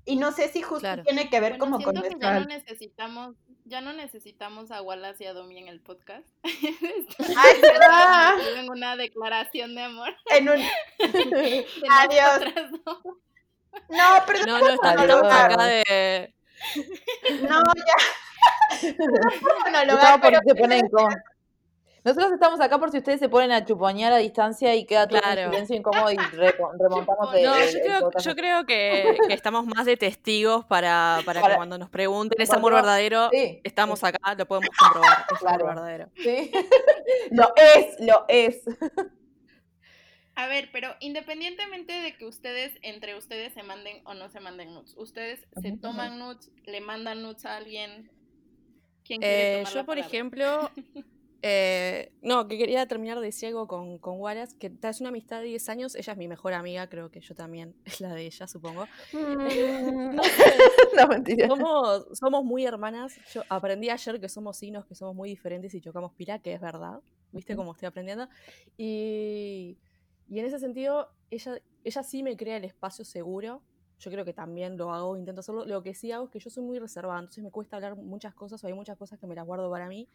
Y no sé si justo Claro. tiene que ver Bueno, como con que nuestra... ya no necesitamos, ya no necesitamos a Wallace y a Domi en el podcast. ¡Ay, va! en una declaración de amor En un... de Adiós. No, pero No, no, está- Adiós. estamos acá de. no, ya. No, Estamos por pero si se ponen incómodos. Nosotros estamos acá por si ustedes se ponen a chuponear a distancia y queda todo Claro. silencio incómodo y re- remontamos No, yo creo, yo creo que, que estamos más de testigos para, para que cuando nos pregunten ese Porque amor verdadero, Sí, estamos acá, lo podemos comprobar. Es Claro. amor verdadero. sí. lo es, lo es. A ver, pero independientemente de que ustedes, entre ustedes se manden o no se manden nudes, ustedes se toman nudes, le mandan nudes a alguien. ¿Quién quiere Eh, tomar yo, por palabra? ejemplo, eh, no, que quería terminar de decir algo con, con Wallace, que es una amistad de 10 años, ella es mi mejor amiga, creo que yo también, es la de ella, supongo. No sé, no, mentira. somos, somos muy hermanas. Yo aprendí ayer que somos signos, que somos muy diferentes y chocamos pila, que es verdad. ¿Viste cómo estoy aprendiendo? Y, y en ese sentido, ella, ella sí me crea el espacio seguro. Yo creo que también lo hago, intento hacerlo. Lo que sí hago es que yo soy muy reservada, entonces me cuesta hablar muchas cosas o hay muchas cosas que me las guardo para mí.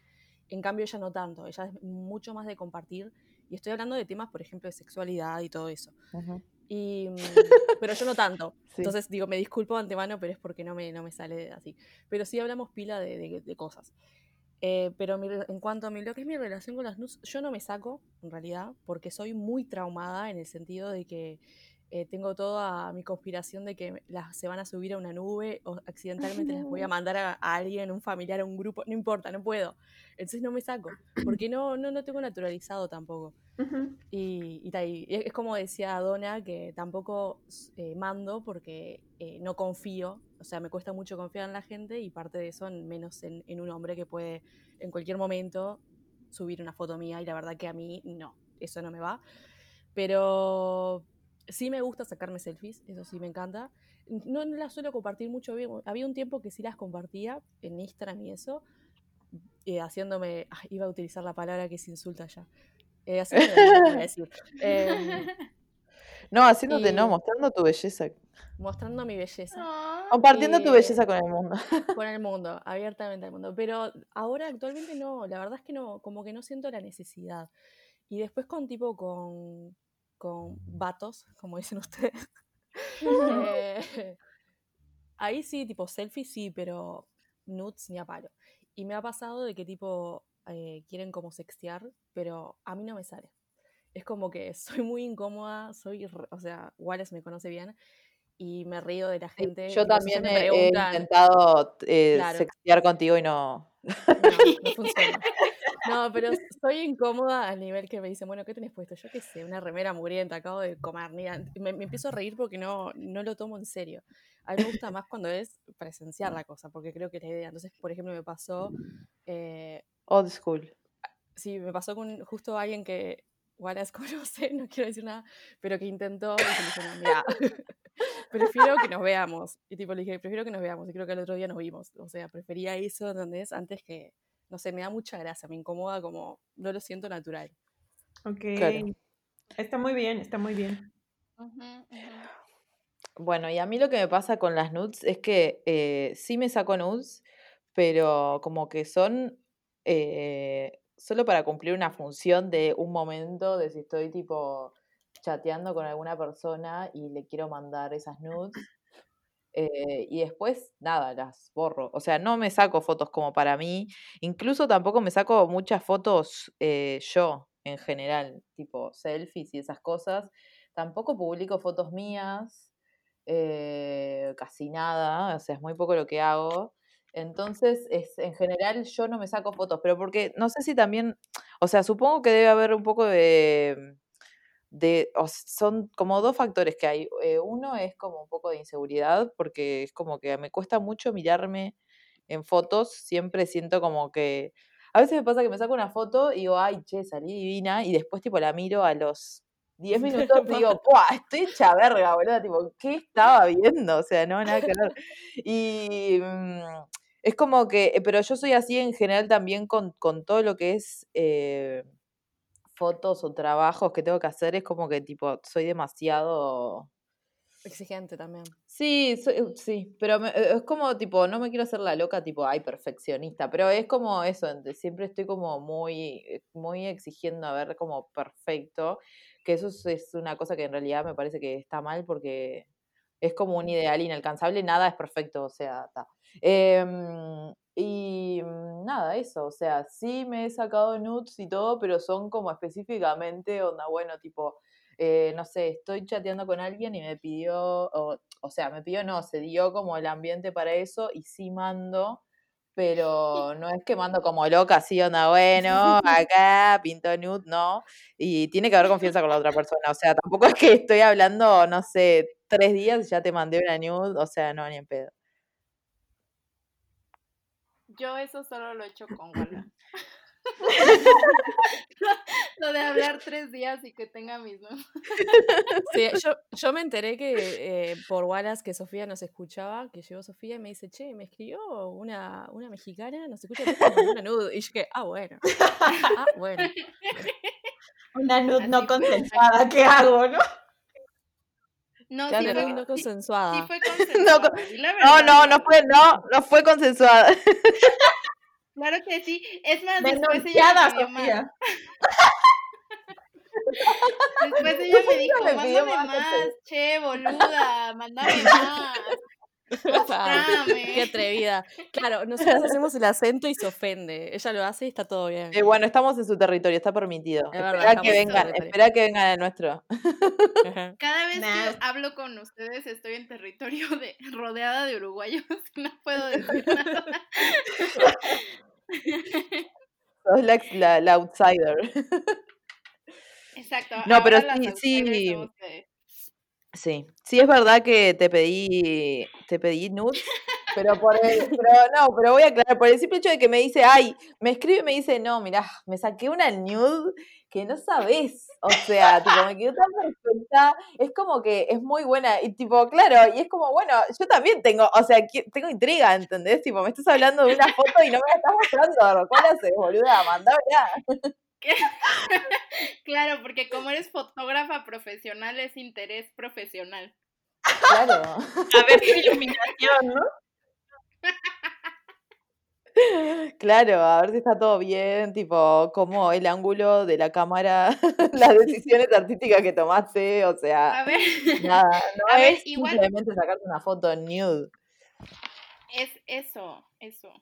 En cambio, ella no tanto. Ella es mucho más de compartir. Y estoy hablando de temas, por ejemplo, de sexualidad y todo eso. Ujú, Y, mm, pero yo no tanto. sí. Entonces, digo, me disculpo de antemano, pero es porque no me, no me sale así. Pero sí hablamos pila de, de- de cosas. Eh, pero mi en cuanto a mi, lo que es mi relación con las nudes, yo no me saco, en realidad, porque soy muy traumada en el sentido de que eh, tengo toda mi conspiración de que las, se van a subir a una nube o accidentalmente las voy a mandar a, a alguien, un familiar, a un grupo, no importa, no puedo. Entonces no me saco, porque no, no lo tengo naturalizado tampoco. Ujú. Y, y ta, y es como decía Donna, que tampoco eh, mando porque eh, no confío, o sea, me cuesta mucho confiar en la gente y parte de eso en- menos en, en un hombre que puede en cualquier momento subir una foto mía y la verdad que a mí no, eso no me va. Pero sí me gusta sacarme selfies, eso sí me encanta. No, no las suelo compartir mucho, había- había un tiempo que sí las compartía en Instagram y eso, eh, haciéndome, ah, iba a utilizar la palabra que se insulta ya. Eh, haciéndome decir. Em, No, haciéndote, no, mostrando tu belleza. mostrando mi belleza Ah, Compartiendo tu Eh, belleza con el mundo. con el mundo, abiertamente al mundo. Pero ahora actualmente no, la verdad es que no, como que no siento la necesidad. Y después con tipo con, con vatos, como dicen ustedes. eh, ahí sí, tipo selfie sí, pero nudes ni a palo. Y me ha pasado de que tipo eh, quieren como sextear, pero a mí no me sale. Es como que soy muy incómoda, soy, o sea, Wallace me conoce bien y me río de la Sí, gente. Yo tipo, si también he, he intentado eh, Claro. sextear contigo y no. no, no funciona. No, pero estoy incómoda al nivel que me dicen, bueno, ¿qué tenés puesto? Yo qué sé, una remera mugrienta, acabo de comer. Mira, me, me empiezo a reír porque no, no lo tomo en serio. A mí me gusta más cuando es presenciar la cosa, porque creo que es la idea. Entonces, por ejemplo, me pasó, eh, Old school. sí, me pasó con justo alguien que Wallace conoce, no quiero decir nada, pero que intentó y se no, mira, prefiero que nos veamos. Y tipo le dije, prefiero que nos veamos. Y creo que el otro día nos vimos. O sea, prefería eso, ¿entendés? Antes que, no sé, me da mucha gracia, me incomoda como, no lo siento natural. Ok. Claro. Está muy bien, está muy bien. Bueno, y a mí lo que me pasa con las nudes es que eh, sí me saco nudes, pero como que son eh, solo para cumplir una función de un momento, de si estoy tipo chateando con alguna persona y le quiero mandar esas nudes. Eh, y después, nada, las borro. O sea, no me saco fotos como para mí. Incluso tampoco me saco muchas fotos eh, yo, en general, tipo selfies y esas cosas. Tampoco publico fotos mías eh, casi nada, o sea, es muy poco lo que hago. Entonces, es, en general yo no me saco fotos, pero porque no sé si también, o sea, supongo que debe haber un poco de, de o son como dos factores que hay. Eh, uno es como un poco de inseguridad, porque es como que me cuesta mucho mirarme en fotos, siempre siento como que, a veces me pasa que me saco una foto y digo, ay, che, salí divina, y después tipo la miro a los 10 minutos y digo, ¡buah! Estoy hecha verga, boludo. Tipo, ¿qué estaba viendo? O sea, no, nada que ver. Y mm, es como que, eh, pero yo soy así en general también con, con todo lo que es eh, fotos o trabajos que tengo que hacer. Es como que, tipo, soy demasiado Exigente también. Sí, so- eh, sí, pero me- eh, es como tipo, no me quiero hacer la loca, tipo, ay, perfeccionista, pero es como eso, siempre estoy como muy, eh, muy exigiendo a ver como perfecto, que eso es, es una cosa que en realidad me parece que está mal porque es como un ideal inalcanzable, nada es perfecto, o sea, está. Em, y mm, nada, eso, o sea, sí me he sacado nudes y todo, pero son como específicamente, onda, bueno, tipo, eh, no sé, estoy chateando con alguien y me pidió, o, o sea, me pidió, no, se dio como el ambiente para eso y sí mando, pero no es que mando como loca, así onda, bueno, acá, pinto nude, no, y tiene que haber confianza con la otra persona, o sea, tampoco es que estoy hablando, no sé, tres días y ya te mandé una nude, o sea, no, ni en pedo. Yo eso solo lo he hecho con Wala. lo de hablar tres días y que tenga mis nombres. Sí, yo, yo me enteré que eh, por Wallace que Sofía nos escuchaba, que llegó Sofía y me dice, che, me escribió una, una mexicana, nos escucha, una nude. Y yo que, ah, bueno. Ah, bueno. Una nud Así no consensuada, ¿qué hago, no? No, Claro, sí, no, fue, no consensuada. sí fue No, consensuada. No, no, no fue, no, no fue consensuada. Claro que sí. Es más, después ella me pidió más. Después ella me dijo, mándame más, más, che, boluda, mándame más. Qué atrevida. Claro, nosotros hacemos el acento y se ofende. Ella lo hace y está todo bien. Eh, bueno, estamos en su territorio, está permitido. Es verdad, Espera que vengan, espera que vengan al nuestro. Cada vez Nah. que hablo con ustedes estoy en territorio de rodeada de uruguayos no puedo decir nada. Sos la, ex- la- la outsider. Exacto. No, pero sí, sí. ustedes. Sí, sí es verdad que te pedí, te pedí nudes, pero por el, pero no, pero voy a aclarar, por el simple hecho de que me dice, ay, me escribe y me dice, no, mirá, me saqué una nude que no sabés, o sea, tipo, me quedó tan perfecta, es como que es muy buena, y tipo, claro, y es como, bueno, yo también tengo, o sea, tengo intriga, ¿entendés? Tipo, me estás hablando de una foto y no me la estás mostrando, ¿cuál haces, boluda? Claro, porque como eres fotógrafa profesional es interés profesional. Claro. A ver qué iluminación, ¿no? Claro, a ver si está todo bien, tipo, como el ángulo de la cámara, las decisiones artísticas que tomaste, o sea, A ver, nada, no A ver, es igual- simplemente sacarte una foto nude. es eso, eso.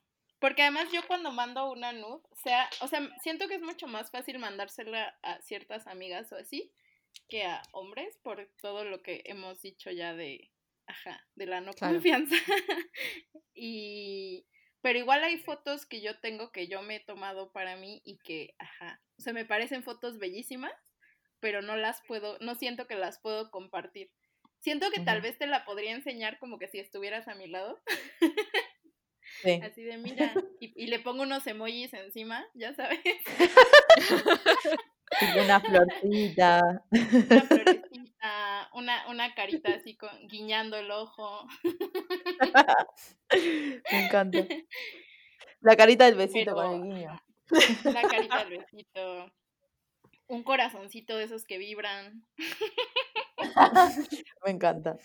Porque además yo cuando mando una nude, sea, o sea, siento que es mucho más fácil mandársela a ciertas amigas o así que a hombres por todo lo que hemos dicho ya de, ajá, de la no Claro. confianza. y pero igual hay fotos que yo tengo que yo me he tomado para mí y que, ajá, o sea, me parecen fotos bellísimas, pero no las puedo, no siento que las puedo compartir. Siento que tal vez te la podría enseñar como que si estuvieras a mi lado, Sí. así de mira, y, y le pongo unos emojis encima, ya sabes, una florcita. una florecita, una, una carita así con, guiñando el ojo, Me encanta. La carita del besito con Pero- el guiño. la carita del besito, un corazoncito de esos que vibran. Me encanta.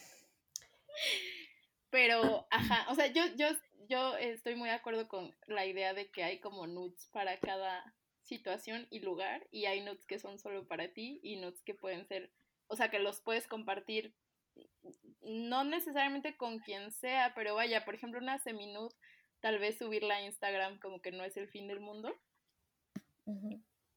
Pero, ajá, o sea, yo, yo, yo estoy muy de acuerdo con la idea de que hay como nudes para cada situación y lugar, y hay nudes que son solo para ti y nudes que pueden ser, o sea, que los puedes compartir, no necesariamente con quien sea, pero vaya, por ejemplo, una semi-nude, tal vez subirla a Instagram como que no es el fin del mundo.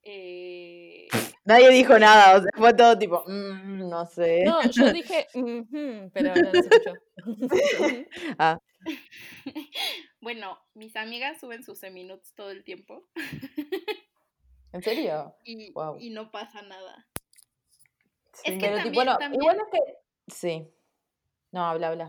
Eh, Nadie dijo nada, o sea, fue todo tipo, "Mm, no sé. No, yo dije, "Ujú", pero no, no se escuchó. Ah, bueno, mis amigas suben sus semi-nudes todo el tiempo ¿en serio? y, Guau. y no pasa nada. Sí, que pero también- bueno, también- igual es que. Sí. No, habla, habla.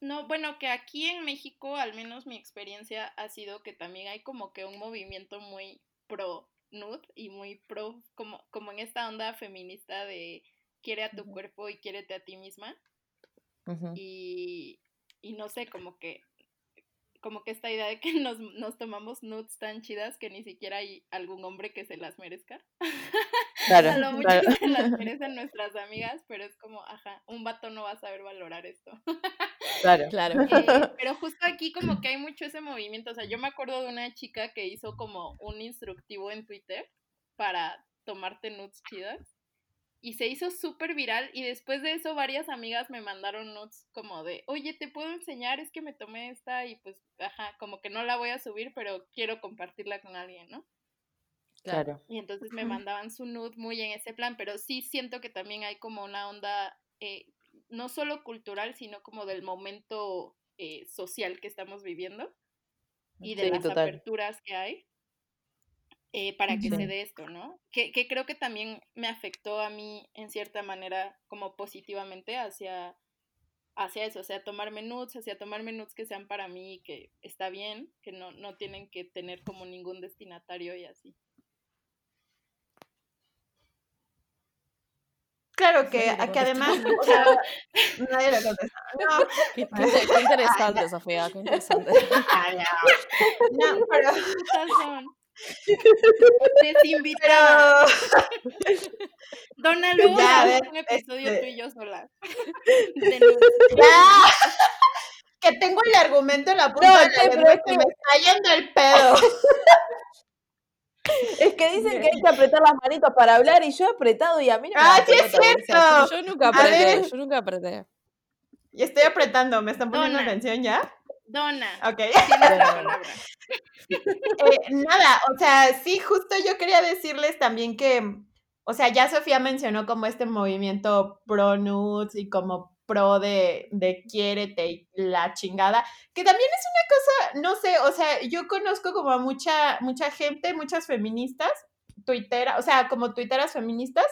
No, bueno, que aquí en México, al menos mi experiencia ha sido que también hay como que un movimiento muy pro nude y muy pro, como, como en esta onda feminista de quiere a tu cuerpo y quiérete a ti misma. Y, y no sé, como que como que esta idea de que nos, nos tomamos nudes tan chidas que ni siquiera hay algún hombre que se las merezca. Claro, A lo mucho claro. se las merecen nuestras amigas, pero es como, ajá, un vato no va a saber valorar esto. Claro. Claro. Eh, pero justo aquí como que hay mucho ese movimiento, o sea, yo me acuerdo de una chica que hizo como un instructivo en Twitter para tomarte nudes chidas y se hizo súper viral y después de eso varias amigas me mandaron nudes como de, oye, te puedo enseñar, es que me tomé esta y pues, ajá, como que no la voy a subir, pero quiero compartirla con alguien, ¿no? Claro. Y entonces me mandaban su nude muy en ese plan, pero sí siento que también hay como una onda, eh, no solo cultural, sino como del momento eh, social que estamos viviendo y de Sí, las total. aperturas que hay eh, para que Sí. se dé esto, ¿no? Que, que creo que también me afectó a mí en cierta manera como positivamente hacia, hacia eso, o sea, tomarme nudes, hacia tomarme nudes que sean para mí, que está bien, que no, no tienen que tener como ningún destinatario y así. Claro que, le que además, o sea, nadie le contesta. No, Qué, qué qué interesante, Sofía, qué interesante. ay, no. No, pero, Pero Dona, ver, un episodio este- tú y yo ya, que tengo el argumento en la punta No, de la lengua que- me está yendo el pedo. Es que dicen que hay que apretar las manitos para hablar y yo he apretado y a mí no me Ah, sí es cierto. Yo nunca apreté, yo nunca apreté. Y estoy apretando, ¿me están poniendo Dona. atención ya? Dona, Ok. Eh, nada, o sea, sí, justo yo quería decirles también que, o sea, ya Sofía mencionó como este movimiento pro nudes y como pro de, de quiérete y la chingada, que también es una cosa, no sé, o sea, yo conozco como a mucha, mucha gente, muchas feministas, tuiteras, o sea, como tuiteras feministas,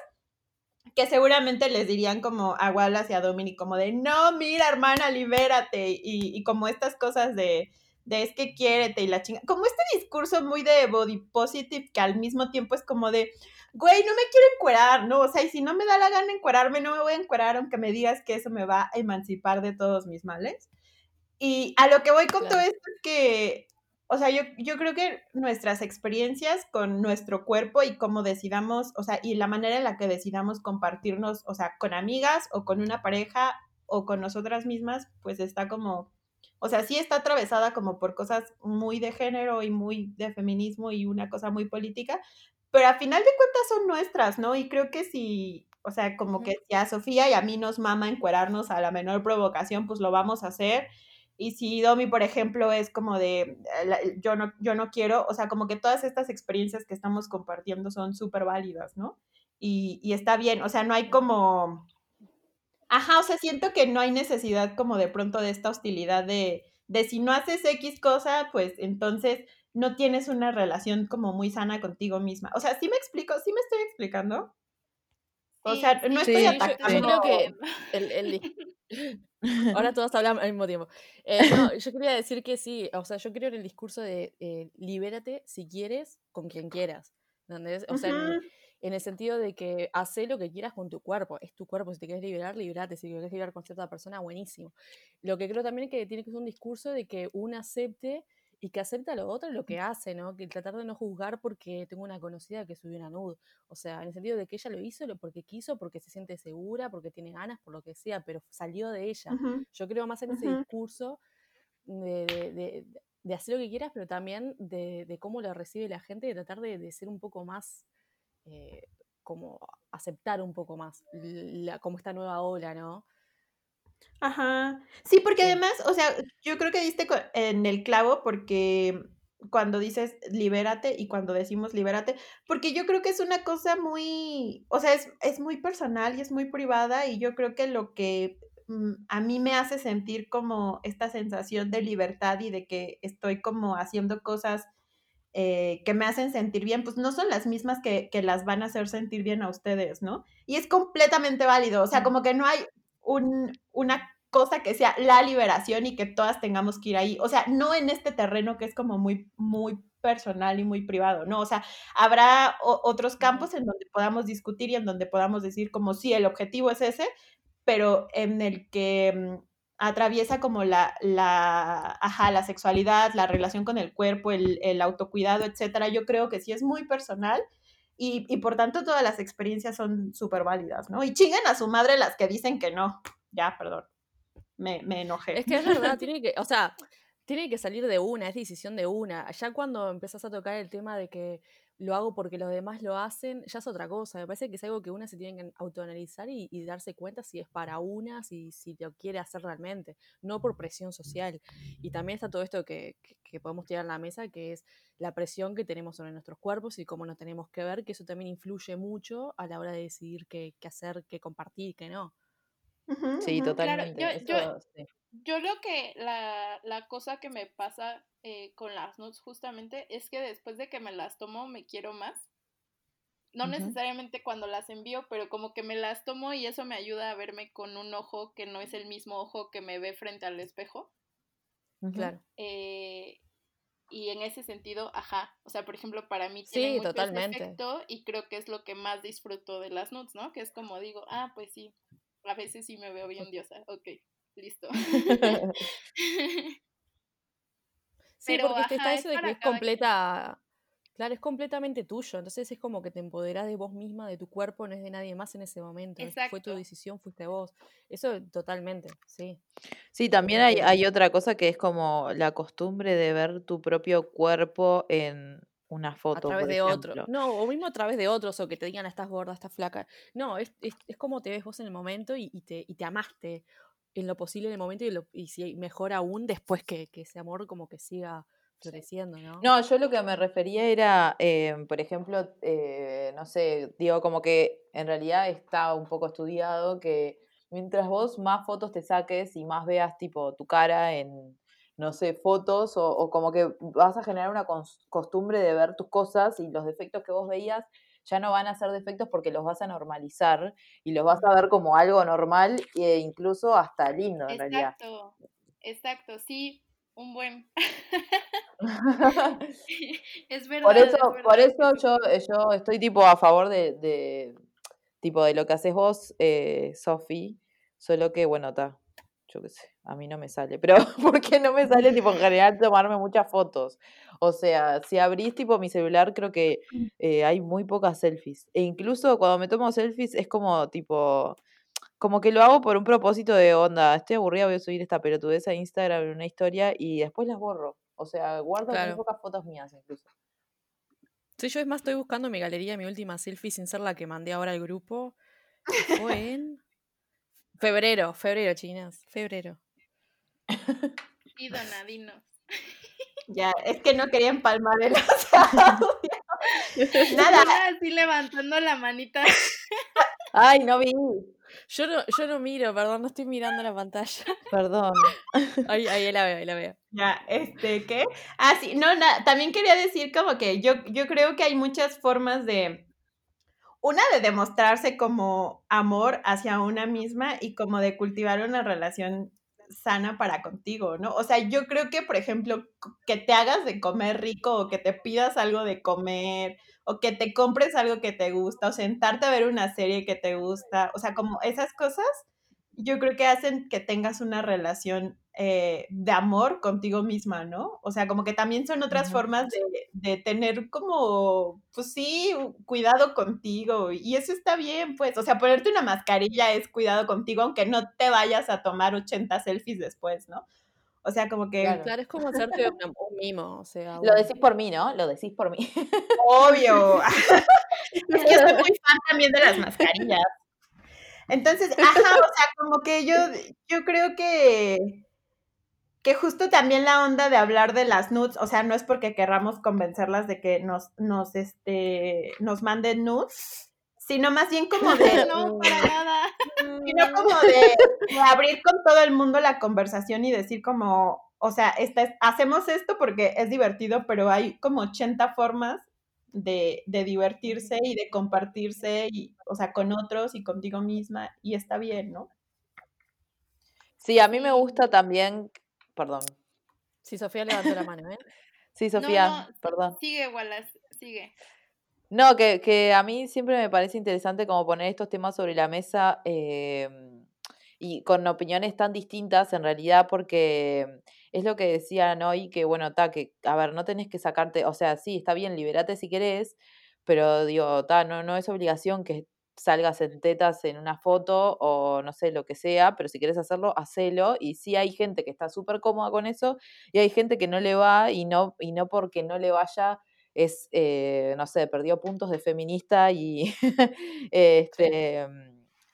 que seguramente les dirían como a Wallace y a Dominic como de, no, mira, hermana, libérate, y, y como estas cosas de, de es que quiérete y la chinga, como este discurso muy de body positive que al mismo tiempo es como de, güey, no me quiero encuerar, ¿no? O sea, y si no me da la gana encuerarme, no me voy a encuerar aunque me digas que eso me va a emancipar de todos mis males. Y a lo que voy con Claro. todo esto es que, o sea, yo, yo creo que nuestras experiencias con nuestro cuerpo y cómo decidamos, o sea, y la manera en la que decidamos compartirnos, o sea, con amigas o con una pareja o con nosotras mismas, pues está como, o sea, sí está atravesada como por cosas muy de género y muy de feminismo y una cosa muy política, pero a final de cuentas son nuestras, ¿no? Y creo que si, o sea, como que si a Sofía y a mí nos mama encuerarnos a la menor provocación, pues lo vamos a hacer. Y si Domi, por ejemplo, es como de eh, la- yo no, yo no quiero, o sea, como que todas estas experiencias que estamos compartiendo son súper válidas, ¿no? Y, y está bien, o sea, no hay como, ajá, o sea, siento que no hay necesidad como de pronto de esta hostilidad de, de si no haces X cosa, pues entonces no tienes una relación como muy sana contigo misma. O sea, ¿sí me explico? ¿Sí me estoy explicando? O Sí, sea, sí, no Sí, estoy yo- Yo, yo atacando. creo que el, el dis- Ahora todos hablan al mismo tiempo. Eh, no, yo quería decir que sí, o sea, yo creo en el discurso de eh, libérate si quieres con quien quieras. ¿entendés? O sea, en, Ujú. en el sentido de que hace lo que quieras con tu cuerpo. Es tu cuerpo. Si te quieres liberar, liberate. Si te quieres liberar con cierta persona, buenísimo. Lo que creo también es que tiene que ser un discurso de que uno acepte y que acepta lo otro lo que hace, ¿no? Que tratar de no juzgar porque tengo una conocida que subió una nude. O sea, en el sentido de que ella lo hizo porque quiso, porque se siente segura, porque tiene ganas, por lo que sea, pero salió de ella. Yo creo más en ese discurso de, de- de- de hacer lo que quieras, pero también de, de cómo lo recibe la gente y de tratar de, de ser un poco más, eh, como aceptar un poco más la, como esta nueva ola, ¿no? Ajá. Sí, porque Sí. además, o sea, yo creo que diste co- en el clavo porque cuando dices libérate y cuando decimos libérate, porque yo creo que es una cosa muy, o sea, es, es muy personal y es muy privada y yo creo que lo que mm, a mí me hace sentir como esta sensación de libertad y de que estoy como haciendo cosas eh, que me hacen sentir bien, pues no son las mismas que, que las van a hacer sentir bien a ustedes, ¿no? Y es completamente válido, o sea, como que no hay un, una cosa que sea la liberación y que todas tengamos que ir ahí, o sea, no en este terreno que es como muy, muy personal y muy privado, ¿no? O sea, habrá o- otros campos en donde podamos discutir y en donde podamos decir como sí, el objetivo es ese, pero en el que, mm, atraviesa como la, la, ajá, la sexualidad, la relación con el cuerpo, el, el autocuidado, etcétera, yo creo que sí es muy personal y, y por tanto todas las experiencias son súper válidas, ¿no? Y chinguen a su madre las que dicen que no. Ya, perdón. Me, me enojé. Es que es verdad, tiene que, o sea, tiene que salir de una, es decisión de una. Ya cuando empezás a tocar el tema de que lo hago porque los demás lo hacen, ya es otra cosa. Me parece que es algo que una se tiene que autoanalizar y, y darse cuenta si es para una, si, si lo quiere hacer realmente, no por presión social. Y también está todo esto que, que, que podemos tirar en la mesa, que es la presión que tenemos sobre nuestros cuerpos y cómo nos tenemos que ver, que eso también influye mucho a la hora de decidir qué, qué hacer, qué compartir, qué no. Sí, totalmente. Claro, yo- yo- sí. Yo creo que la, la cosa que me pasa eh, con las nudes justamente es que después de que me las tomo me quiero más. No necesariamente cuando las envío, pero como que me las tomo y eso me ayuda a verme con un ojo que no es el mismo ojo que me ve frente al espejo. Claro. Eh, y en ese sentido, ajá, o sea, por ejemplo, para mí Sí, tiene mucho ese totalmente. efecto y creo que es lo que más disfruto de las nudes, ¿no? Que es como digo, ah, pues sí, a veces sí me veo bien diosa, ok, listo. Sí, Pero, porque está es eso de que es completa, claro, es completamente tuyo, entonces es como que te empoderás de vos misma, de tu cuerpo, no es de nadie más en ese momento, es- fue tu Exacto. decisión, fuiste vos, eso totalmente, sí. Sí, también hay, hay otra cosa que es como la costumbre de ver tu propio cuerpo en una A foto, través por de otro. No, o mismo a través de otros, o que te digan, "Ah, estás gorda, estás flaca. No, es, es, es como te ves vos en el momento y, y te, y te amaste en lo posible en el momento y, lo, y si mejor aún después que, que ese amor como que siga floreciendo, ¿no? No, yo lo que me refería era, eh, por ejemplo, eh, no sé, digo como que en realidad está un poco estudiado que mientras vos más fotos te saques y más veas tipo tu cara en, no sé, fotos o, o como que vas a generar una costumbre de ver tus cosas y los defectos que vos veías ya no van a ser defectos porque los vas a normalizar y los vas a ver como algo normal e incluso hasta lindo en realidad. Exacto, exacto, sí, un buen. es verdad. Por eso, es por eso yo, eh, yo estoy tipo a favor de, de tipo de lo que haces vos, eh, Sofi, solo que bueno, está, yo qué sé, a mí no me sale, pero porque no me sale tipo en general tomarme muchas fotos. O sea, si abrís tipo mi celular, creo que eh, hay muy pocas selfies. E incluso cuando me tomo selfies es como tipo, como que lo hago por un propósito de onda, estoy aburrida, voy a subir esta pelotudez a Instagram en una historia y después las borro. O sea, guardo muy pocas fotos mías incluso. Sí, yo es más estoy buscando mi galería, mi última selfie sin ser la que mandé ahora al grupo. Fue en febrero, febrero, chinas, febrero. Sí, dona, dinos. Ya, es que no quería empalmar el audio. Nada, así levantando la manita. Ay, no vi. Yo no, yo no miro, perdón, no estoy mirando la pantalla. Perdón. Ahí, ahí la veo, ahí la veo. Ya, este, ¿qué? Ah, sí, no, na- también quería decir como que yo, yo creo que hay muchas formas de, una de demostrarse como amor hacia una misma y como de cultivar una relación sana para contigo, ¿no? O sea, yo creo que, por ejemplo, que te hagas de comer rico o que te pidas algo de comer o que te compres algo que te gusta o sentarte a ver una serie que te gusta, o sea, como esas cosas, yo creo que hacen que tengas una relación eh, de amor contigo misma, ¿no? O sea, como que también son otras formas de, de tener como, pues sí, cuidado contigo. Y eso está bien, pues. O sea, ponerte una mascarilla es cuidado contigo, aunque no te vayas a tomar 80 selfies después, ¿no? O sea, como que, Claro. Claro, es como hacerte una- un mimo, o sea, Lo un- decís por mí, ¿no? Lo decís por mí. obvio. es que yo soy muy fan también de las mascarillas. Entonces, ajá, o sea, como que yo, yo creo que, que justo también la onda de hablar de las nudes, o sea, no es porque querramos convencerlas de que nos, nos, este, nos manden nudes, sino más bien como de, No, para nada. sino como de, de abrir con todo el mundo la conversación y decir como, o sea, esta es- hacemos esto porque es divertido, pero hay como 80 formas de, de divertirse y de compartirse, y, o sea, con otros y contigo misma, y está bien, ¿no? Sí, a mí me gusta también. Perdón. Sí, Sofía levantó la mano, ¿eh? Sí, Sofía, no, perdón. sigue, Wallace, sigue. No, que, que a mí siempre me parece interesante como poner estos temas sobre la mesa em, y con opiniones tan distintas en realidad porque es lo que decían hoy, que bueno, ta, que, a ver, no tenés que sacarte, o sea, sí, está bien, liberate si querés, pero digo, ta, no, no es obligación que salgas en tetas en una foto o no sé, lo que sea, pero si quieres hacerlo, hacelo. Y sí hay gente que está súper cómoda con eso y hay gente que no le va y no, y no porque no le vaya es, eh, no sé, perdió puntos de feminista y este...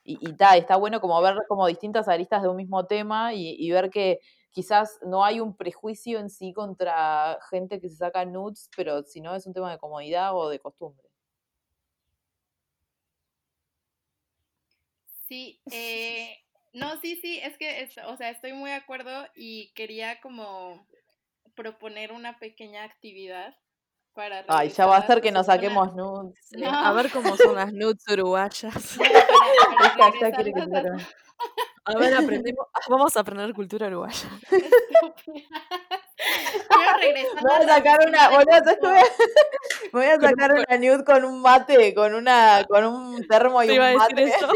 Y, y ta, está bueno como ver como distintas aristas de un mismo tema y, y ver que quizás no hay un prejuicio en sí contra gente que se saca nudes, pero si no es un tema de comodidad o de costumbre. Sí, eh, no, sí, sí, es que, es- o sea, estoy muy de acuerdo y quería como proponer una pequeña actividad para Ay, ya va a ser que nos una- saquemos nudes. No. A ver cómo son las nudes uruguayas. para- para Esta ya regresar quiere que las- saque- A ver, aprendemos, vamos a aprender cultura uruguaya. Quiero regresar Voy a sacar una, voy a, sacar- voy a una nude con un mate, con una, con un termo y Te iba a un decir mate. eso.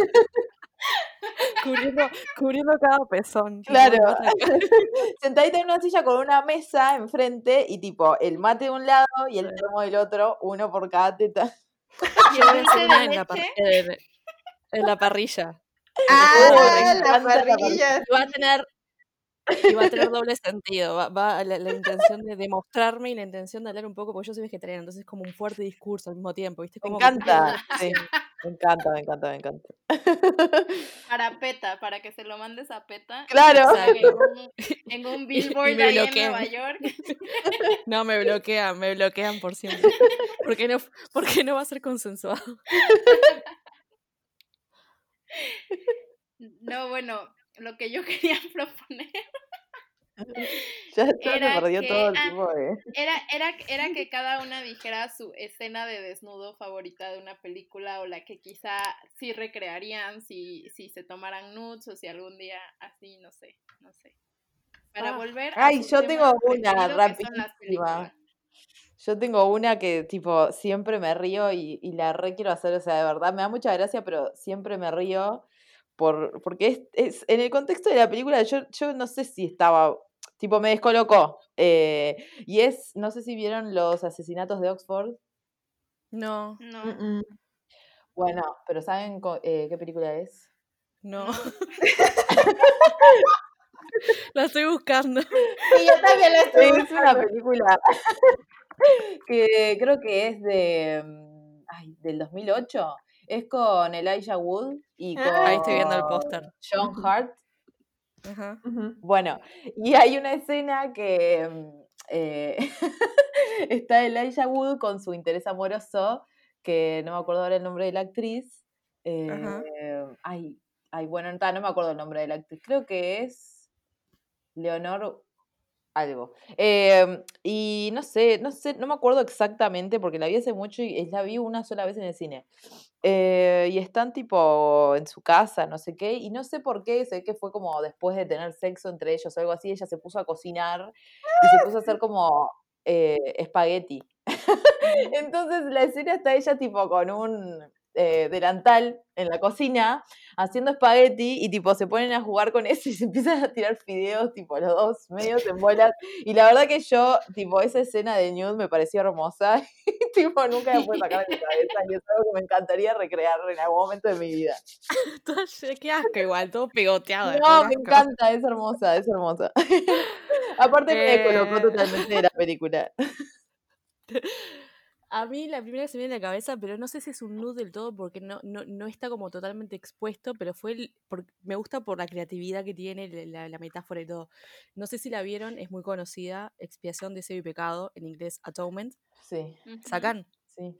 Cubriendo, cubriendo cada pezón. Claro. Sentadita en una silla con una mesa enfrente y tipo el mate de un lado y el termo del otro, uno por cada teta. Y el en la, en- en la parrilla. Ah, la parrilla. Y va a tener, y va a tener doble sentido. Va, va la, la intención de demostrarme y la intención de hablar un poco, porque yo soy vegetariana, entonces es como un fuerte discurso al mismo tiempo, ¿viste? Me Como encanta, sí. Me encanta, me encanta, me encanta. para PETA, para que se lo mandes a PETA. Claro. En un, en un Y- billboard ahí en. Nueva York. No, me bloquean, me bloquean por siempre. Porque no, porque no va a ser consensuado. No, bueno, lo que yo quería proponer Ya, se Era perdió que- todo el tipo de... era, era, era que cada una dijera su escena de desnudo favorita de una película o la que quizá sí recrearían si, si se tomaran nudes o si algún día así, no sé, no sé. Para Ah. volver a Ay, yo tengo una rapidísima. Yo tengo una que tipo siempre me río y, y la re quiero hacer, o sea, de verdad me da mucha gracia, pero siempre me río por, porque es, es- en el contexto de la película yo, yo no sé si estaba, tipo me descolocó. eh, y es, no sé si vieron los asesinatos de Oxford. No, No, Mm, mm. Bueno, pero ¿saben eh, qué película es? no. La estoy buscando. Sí, yo también la estoy Es una buscando. película que creo que es de, mm, ay, del 2008. Es con Elijah Wood y con Ah, Ahí estoy viendo el póster. John Bueno, y hay una escena que mm, eh, está Elijah Wood con su interés amoroso, que no me acuerdo ahora el nombre de la actriz. Eh, ay, ay, bueno, no, no me acuerdo el nombre de la actriz. Creo que es Leonor algo. Em, y no sé, no sé, no me acuerdo exactamente porque la vi hace mucho y la vi una sola vez en el cine. Eh, y están tipo en su casa, no sé qué, y no sé por qué, sé que fue como después de tener sexo entre ellos o algo así, ella se puso a cocinar y se puso a hacer como eh, espagueti. Entonces la escena está ella tipo con un eh, delantal en la cocina haciendo espagueti y tipo se ponen a jugar con eso y se empiezan a tirar fideos tipo los dos medios en bolas y la verdad que yo tipo esa escena de nude me pareció hermosa y tipo nunca me pude sacar de mi cabeza y es algo que me encantaría recrear en algún momento de mi vida. Qué asco igual, todo pegoteado. No, me asco. encanta, es hermosa, es hermosa. Aparte me descolocó Eh. totalmente de la película. A mí la primera que se me viene a la cabeza, pero no sé si es un nude del todo porque no, no, no está como totalmente expuesto, pero fue el, por- me gusta por la creatividad que tiene, la, la- metáfora y todo. No sé si la vieron, es muy conocida, Expiación, Deseo y Pecado, en inglés Atonement. Sí. Sacan, sí.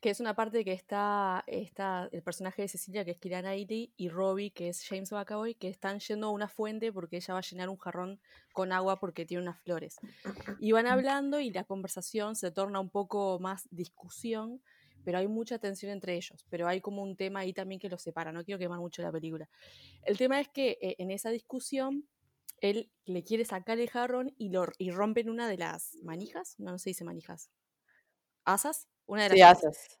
Que es una parte que está, está el personaje de Cecilia, que es Kira Knightley, y Robbie, que es James McAvoy, que están yendo a una fuente porque ella va a llenar un jarrón con agua porque tiene unas flores. Y van hablando y la conversación se torna un poco más discusión, pero hay mucha tensión entre ellos. Pero hay como un tema ahí también que los separa. No quiero quemar mucho la película. El tema es que eh, en esa discusión él le quiere sacar el jarrón y, lo, y rompen una de las manijas. No, no se dice manijas. ¿Asas? Una de las Sí, haces.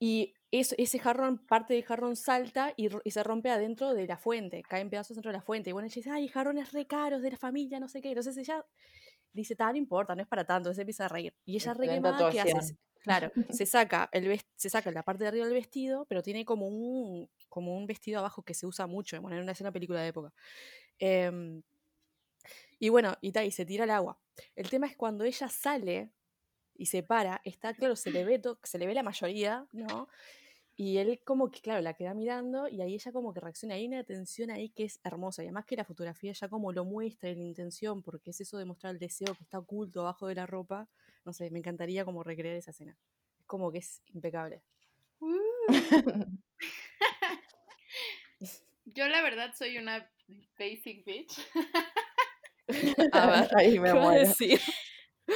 y eso, ese jarrón, parte del jarrón salta y, y se rompe adentro de la fuente, caen pedazos dentro de la fuente. Y bueno, ella dice, ay, jarrones re caros de la familia, no sé qué. Entonces ella dice, tal, no importa, no es para tanto. Entonces empieza a reír. Y ella re quemada, ¿qué hace? Claro, se saca, el se saca la parte de arriba del vestido, pero tiene como un, como un vestido abajo que se usa mucho, bueno, en una escena película de época. Em, y bueno, y, ta, y se tira al agua. El tema es cuando ella sale y se para, está claro, se le ve, se le ve la mayoría, ¿no? Y él como que, claro, la queda mirando y ahí ella como que reacciona. Hay una tensión ahí que es hermosa. Y además que la fotografía ya como lo muestra en la intención, porque es eso de mostrar el deseo que está oculto abajo de la ropa. No sé, me encantaría como recrear esa escena. Es como que es impecable. Yo la verdad soy una basic bitch. A ver, Ahí me ¿qué vas a muero. decir?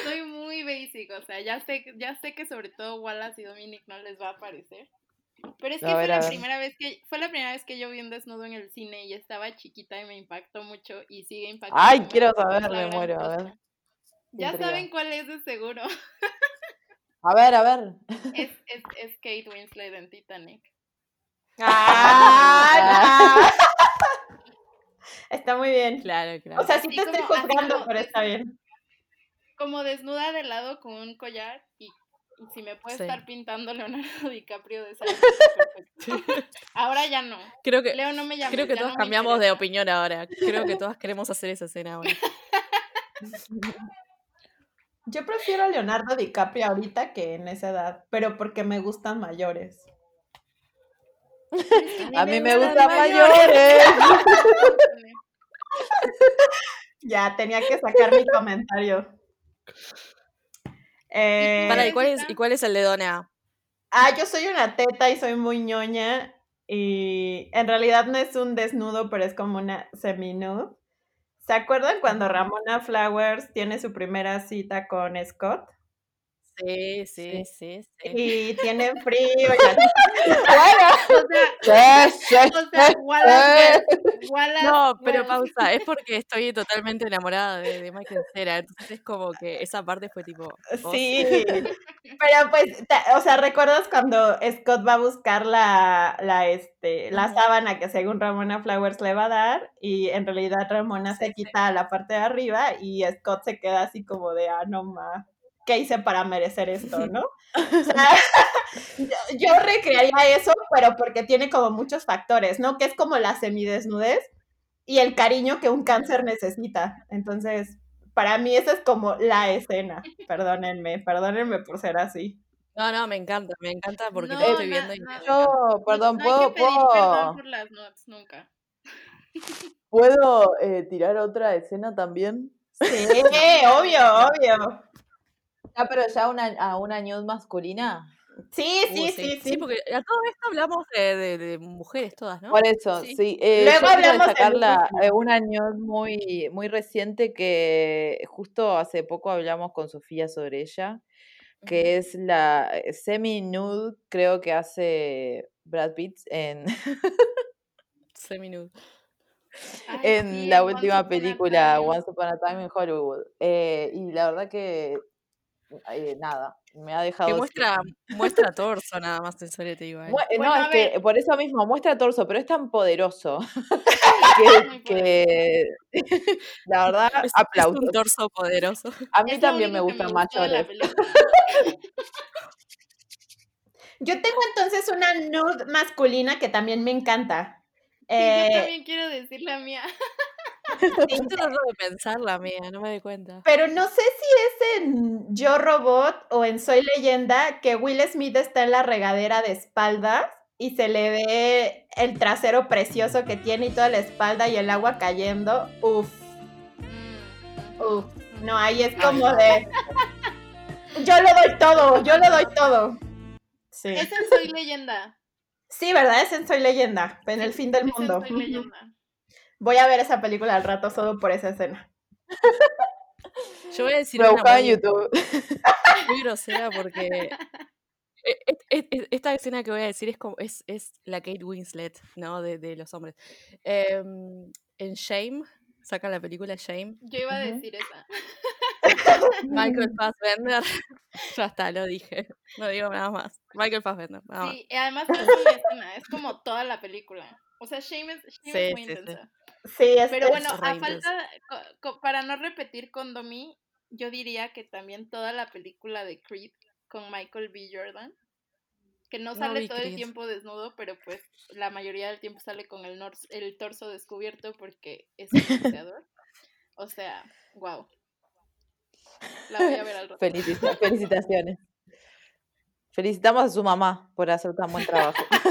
Soy muy basic, o sea, ya sé, ya sé que sobre todo Wallace y Dominic no les va a parecer. Pero es que fue la primera vez que fue la primera vez que yo vi un desnudo en el cine y estaba chiquita y me impactó mucho y sigue impactando. Ay, quiero saber, me muero, a ver. Ya Intriga. saben cuál es de seguro. A ver, a ver. Es, es, es Kate Winslet en Titanic. Ah, está muy bien. Claro, claro. O sea, sí Así te estoy como- juzgando, como- pero está bien. Como desnuda de lado con un collar y, y si me puede Sí. estar pintando Leonardo DiCaprio de esa perfecto. Ahora ya no. creo que, Leo no me llama. creo que todos cambiamos de opinión ahora. Creo que todas queremos hacer esa escena ahora. Yo prefiero a Leonardo DiCaprio ahorita que en esa edad, pero porque me gustan mayores. A mí me gustan mayores. Ya, tenía que sacar mi comentario. Eh, ¿y cuál, es, ¿y cuál es el de Dona? Ah, yo soy una teta y soy muy ñoña. Y en realidad no es un desnudo, pero es como una semi-nude. ¿Se acuerdan cuando Ramona Flowers tiene su primera cita con Scott? Sí, sí, sí, sí. Y tienen frío. y así. O sea, Sí, sí, o sea, sí. Wallace, Wallace, No, pero pausa, es porque estoy totalmente enamorada de, de Michael Cera, entonces es como que esa parte fue tipo... oh, Sí, pero pues, o sea, ¿recuerdas cuando Scott va a buscar la, la, este, la sábana que según Ramona Flowers le va a dar? Y en realidad Ramona Sí, se quita la parte de arriba y Scott se queda así como de, ah, no ma, ¿qué hice para merecer esto, no? O sea, yo, yo recrearía eso, pero porque tiene como muchos factores, ¿no? Que es como la semidesnudez y el cariño que un cáncer necesita. Entonces, para mí esa es como la escena. Perdónenme, perdónenme por ser así. No, no, me encanta, me encanta porque No, te estoy viendo y encanta. Yo, perdón, no, ¿puedo, hay que pedir puedo, perdón por las notes, nunca. ¿puedo eh, tirar otra escena también? Sí, obvio, obvio. Ah, pero ya una, a una ñud masculina. Sí, Uh, sí, sí, sí. porque a todo esto hablamos de, de- de mujeres todas, ¿no? Por eso, Sí. sí. eh, Luego hablamos de la, Lucy. eh, una ñud muy, muy reciente que justo hace poco hablamos con Sofía sobre ella, que es la eh, semi-nude, creo que hace Brad Pitt en, Semi-nude. En sí, la última película. Once Upon a Time in Hollywood. Eh, y la verdad que, eh, nada, me ha dejado... Que sin- muestra, muestra torso nada más el solete igual. Mue- eh, Bueno, no, es que por eso mismo muestra torso, pero es tan poderoso que, que la verdad, Es, un torso poderoso. A mí Es también me gustan de la mayores. Yo tengo entonces una nude masculina que también me encanta. Sí, Eh, yo también quiero decir la mía. Sí, Yo de pensar la mía, no me doy cuenta. pero no sé si es en Yo Robot o en Soy Leyenda que Will Smith está en la regadera de espaldas y se le ve el trasero precioso que tiene y toda la espalda y el agua cayendo. Uf, Mm, uf. No, ahí es como de. Yo lo doy todo, yo lo doy todo. Sí. Es Soy Leyenda. Sí, ¿verdad? Es en Soy Leyenda, en el fin del Esa es mundo. Soy Leyenda. Voy a ver esa película al rato solo por esa escena. Yo voy a decir Lo una en YouTube. muy grosera porque e- e- e- esta escena que voy a decir es como es, es la Kate Winslet, ¿no? De, de los hombres. Em, en Shame, sacan la película Shame, Yo iba a decir esa. Michael Fassbender Ya está, lo dije. No digo nada más. Michael Fassbender, nada más. Sí, y además no es una escena, es como toda la película. O sea, Shame es, Shame es Sí, muy sí, sí. intensa. Sí, es, Pero es- bueno, a falta, co- co- para no repetir con Domi, yo diría que también toda la película de Creed con Michael B. Jordan, que no sale todo el tiempo desnudo, pero pues la mayoría del tiempo sale con el, nor- el torso descubierto porque es un boxeador. O sea, wow. La voy a ver al rato. Felicita- felicitaciones. Felicitamos a su mamá por hacer tan buen trabajo.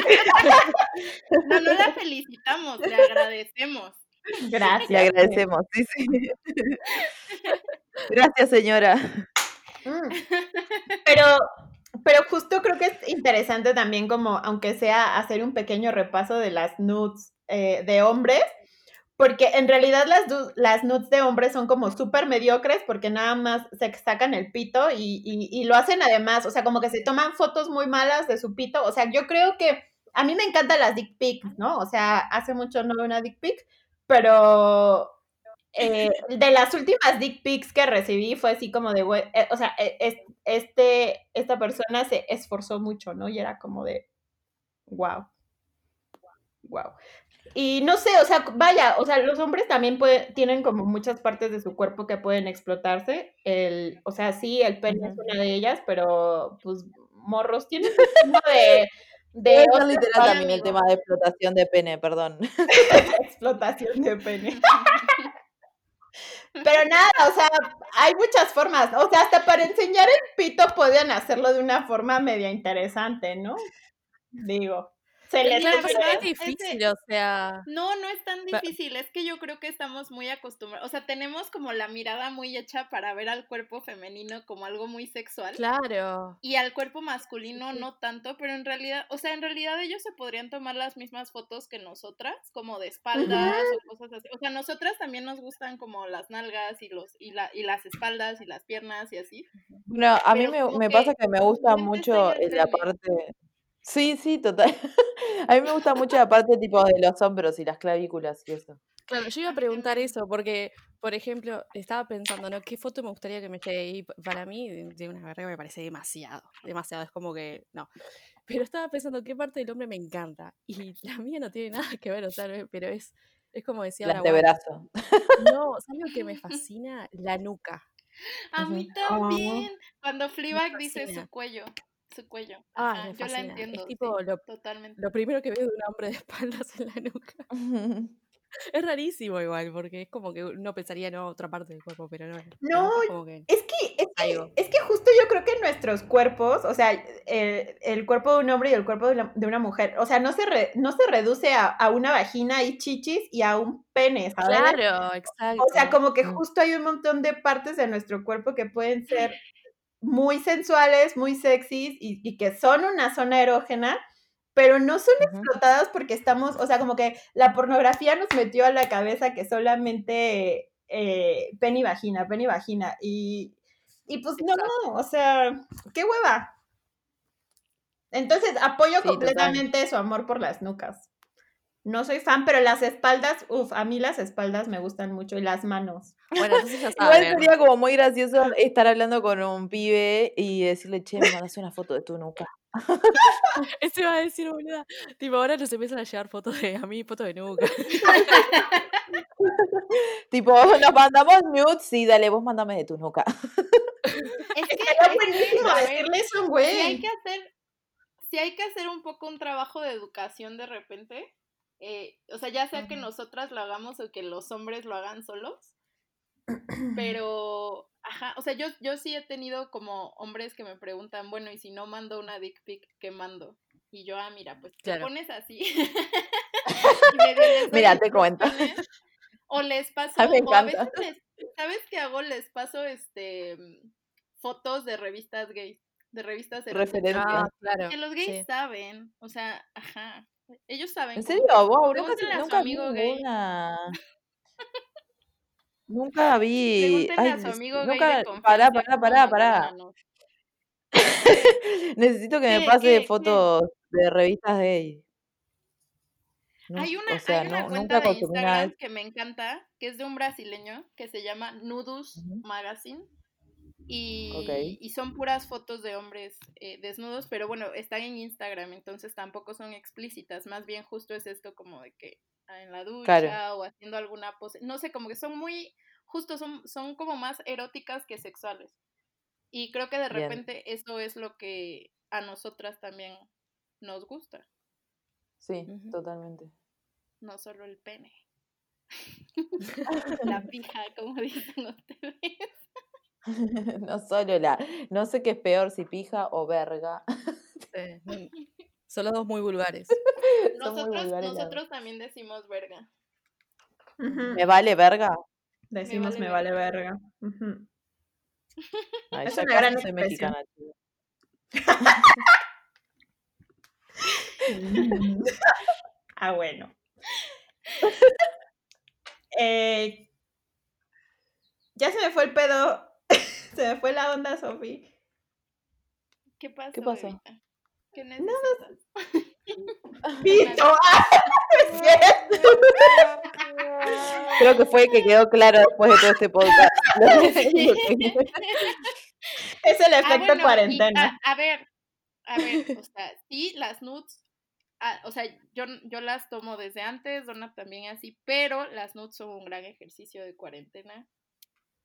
No, no la felicitamos, le agradecemos. gracias. Le agradecemos. Sí, sí. Gracias, señora. Mm. Pero, pero justo creo que es interesante también como, aunque sea hacer un pequeño repaso de las nudes eh, de hombres, porque en realidad las, las nudes de hombres son como súper mediocres porque nada más se sacan el pito y, y- y lo hacen además, o sea, como que se toman fotos muy malas de su pito, o sea, yo creo que a mí me encantan las dick pics, ¿no? O sea, hace mucho no veo una dick pic, pero eh, de las últimas dick pics que recibí fue así como de, eh, o sea, es- este, esta persona se esforzó mucho, ¿no? Y era como de, wow, wow. Y no sé, o sea, vaya, o sea, los hombres también pueden, tienen como muchas partes de su cuerpo que pueden explotarse. El, o sea, sí, el pene es una de ellas, pero pues morros tienen un de, de otras literal también el tema de explotación de pene, perdón. explotación de pene. Pero nada, o sea, hay muchas formas, o sea, hasta para enseñar el pito pueden hacerlo de una forma media interesante, ¿no? Digo, se les Pero verdad, es difícil, o sea. No, no es tan difícil, es que yo creo que estamos muy acostumbrados, o sea, tenemos como la mirada muy hecha para ver al cuerpo femenino como algo muy sexual Claro. y al cuerpo masculino no tanto, pero en realidad, o sea, en realidad ellos se podrían tomar las mismas fotos que nosotras, como de espaldas o cosas así. O sea, nosotras también nos gustan como las nalgas y los y la y las espaldas y las piernas y así. Bueno, a mí me, pasa que me gusta no mucho la parte... Sí, sí, total. A mí me gusta mucho la parte tipo de los hombros y las clavículas y eso. Claro, yo iba a preguntar eso, porque, por ejemplo, estaba pensando, ¿no? ¿Qué foto me gustaría que me llegue? Y pa- para mí, de de una verga me parece demasiado, demasiado, es como que, no. Pero estaba pensando, ¿qué parte del hombre me encanta? Y la mía no tiene nada que ver, o sea, pero es, es como decía ahora Wanda. antebrazo. No, ¿sabes lo que me fascina? La nuca. A mí Ujú. también. Cuando Fleabag dice su cuello, su cuello. Ah, Ajá, me yo la entiendo. Es tipo sí, lo, totalmente. lo primero que veo de un hombre de espaldas en la nuca. Es rarísimo igual, porque es como que uno pensaría en otra parte del cuerpo, pero no. No, es como que Es que, es que, algo. es que justo yo creo que nuestros cuerpos, o sea, el, el cuerpo de un hombre y el cuerpo de, la- de una mujer, o sea, no se, re- no se reduce a, a una vagina y chichis y a un pene, ¿sabes? Claro, exacto. O sea, como que Mm. justo hay un montón de partes de nuestro cuerpo que pueden ser muy sensuales, muy sexys y, y que son una zona erógena, pero no son explotadas porque estamos, o sea, como que la pornografía nos metió a la cabeza que solamente eh, pen y vagina, pen y vagina. Y, y pues no, o sea, qué hueva. Entonces, apoyo Sí, total. completamente su amor por las nucas. No soy fan, pero las espaldas, uff, a mí las espaldas me gustan mucho y las manos. Bueno, entonces ya Igual sería como muy gracioso estar hablando con un pibe y decirle, che, me mandas una foto de tu nuca. Eso iba a decir, boluda. Tipo, ahora nos empiezan a llegar fotos de a mí, fotos de nuca. Tipo, nos mandamos nudes, sí, dale, vos mandame de tu nuca. Es que, Estaría es buenísimo decirle eso un si hay güey. que hacer, si hay que hacer un poco un trabajo de educación de repente, eh, o sea, ya sea que nosotras lo hagamos o que los hombres lo hagan solos, pero, ajá, o sea, yo, yo sí he tenido como hombres que me preguntan, bueno, y si no mando una dick pic, ¿qué mando? Y yo, ah, mira, pues te Claro. pones así. Mira, te cuento. O les paso, A mí me o a veces les, ¿sabes qué hago? Les paso este mm, fotos de revistas gays, de revistas. Referencia. Ah, claro. Que los gays sí. saben, o sea, ajá. Ellos saben. ¿En serio? Wow, nunca, nunca vi amigo gay. ninguna. Nunca vi. Ay, a su amigo gay nunca. confianza. Pará, pará, pará, pará. Necesito que me ¿Qué, pase qué, qué? fotos de revistas gay. Hay una, o sea, hay una no, cuenta de Instagram que me encanta, que es de un brasileño que se llama Nudus. Magazine. Y, y son puras fotos de hombres eh, desnudos, pero bueno, están en Instagram, entonces tampoco son explícitas, más bien justo es esto como de que ah, en la ducha Claro. o haciendo alguna pose, no sé, como que son muy, justo son, son como más eróticas que sexuales. Y creo que de Bien. repente eso es lo que a nosotras también nos gusta, Sí, totalmente. no solo el pene. La pija, como dicen ustedes. No solo la. No sé qué es peor, si pija o verga. Mm, Son los dos muy vulgares. Son muy Nosotros, vulgares nosotros también decimos verga. ¿Me vale verga? Decimos vale me vale verga. Ujú. Ay, Es una gran soy mexicana, ah, bueno. Eh, ya se me fue el pedo. se me fue la onda, Sofi. ¿Qué pasó? ¿Qué pasó? ¿Qué necesitas? ¡Ah! no cierto! Creo que fue que quedó claro después de todo este podcast. Es el Ah, efecto y cuarentena. a, a ver, a ver, o sea, sí, las nudes, ah, o sea, yo, yo las tomo desde antes, Donna también así, pero las nudes son un gran ejercicio de cuarentena.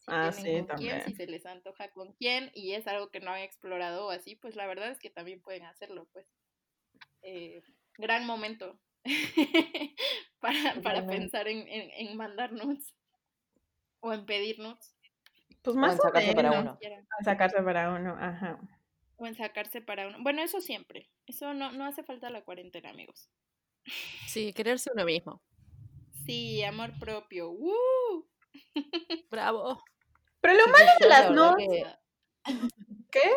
Si Ah, tienen sí, con quién, si también. se les antoja con quién, y es algo que no han explorado o así, pues la verdad es que también pueden hacerlo, pues. Eh, gran momento para, para pensar en, en, en mandar nudes o en pedir nudes. Pues O más en o sacarse para uno. quieran. Sacarse para uno, ajá. O en sacarse para uno. Bueno, eso siempre. Eso no, no hace falta la cuarentena, amigos. Sí, quererse uno mismo. Sí, amor propio. ¡Woo! Bravo. Pero lo Sí, malo yo de la las nudes, que ¿qué?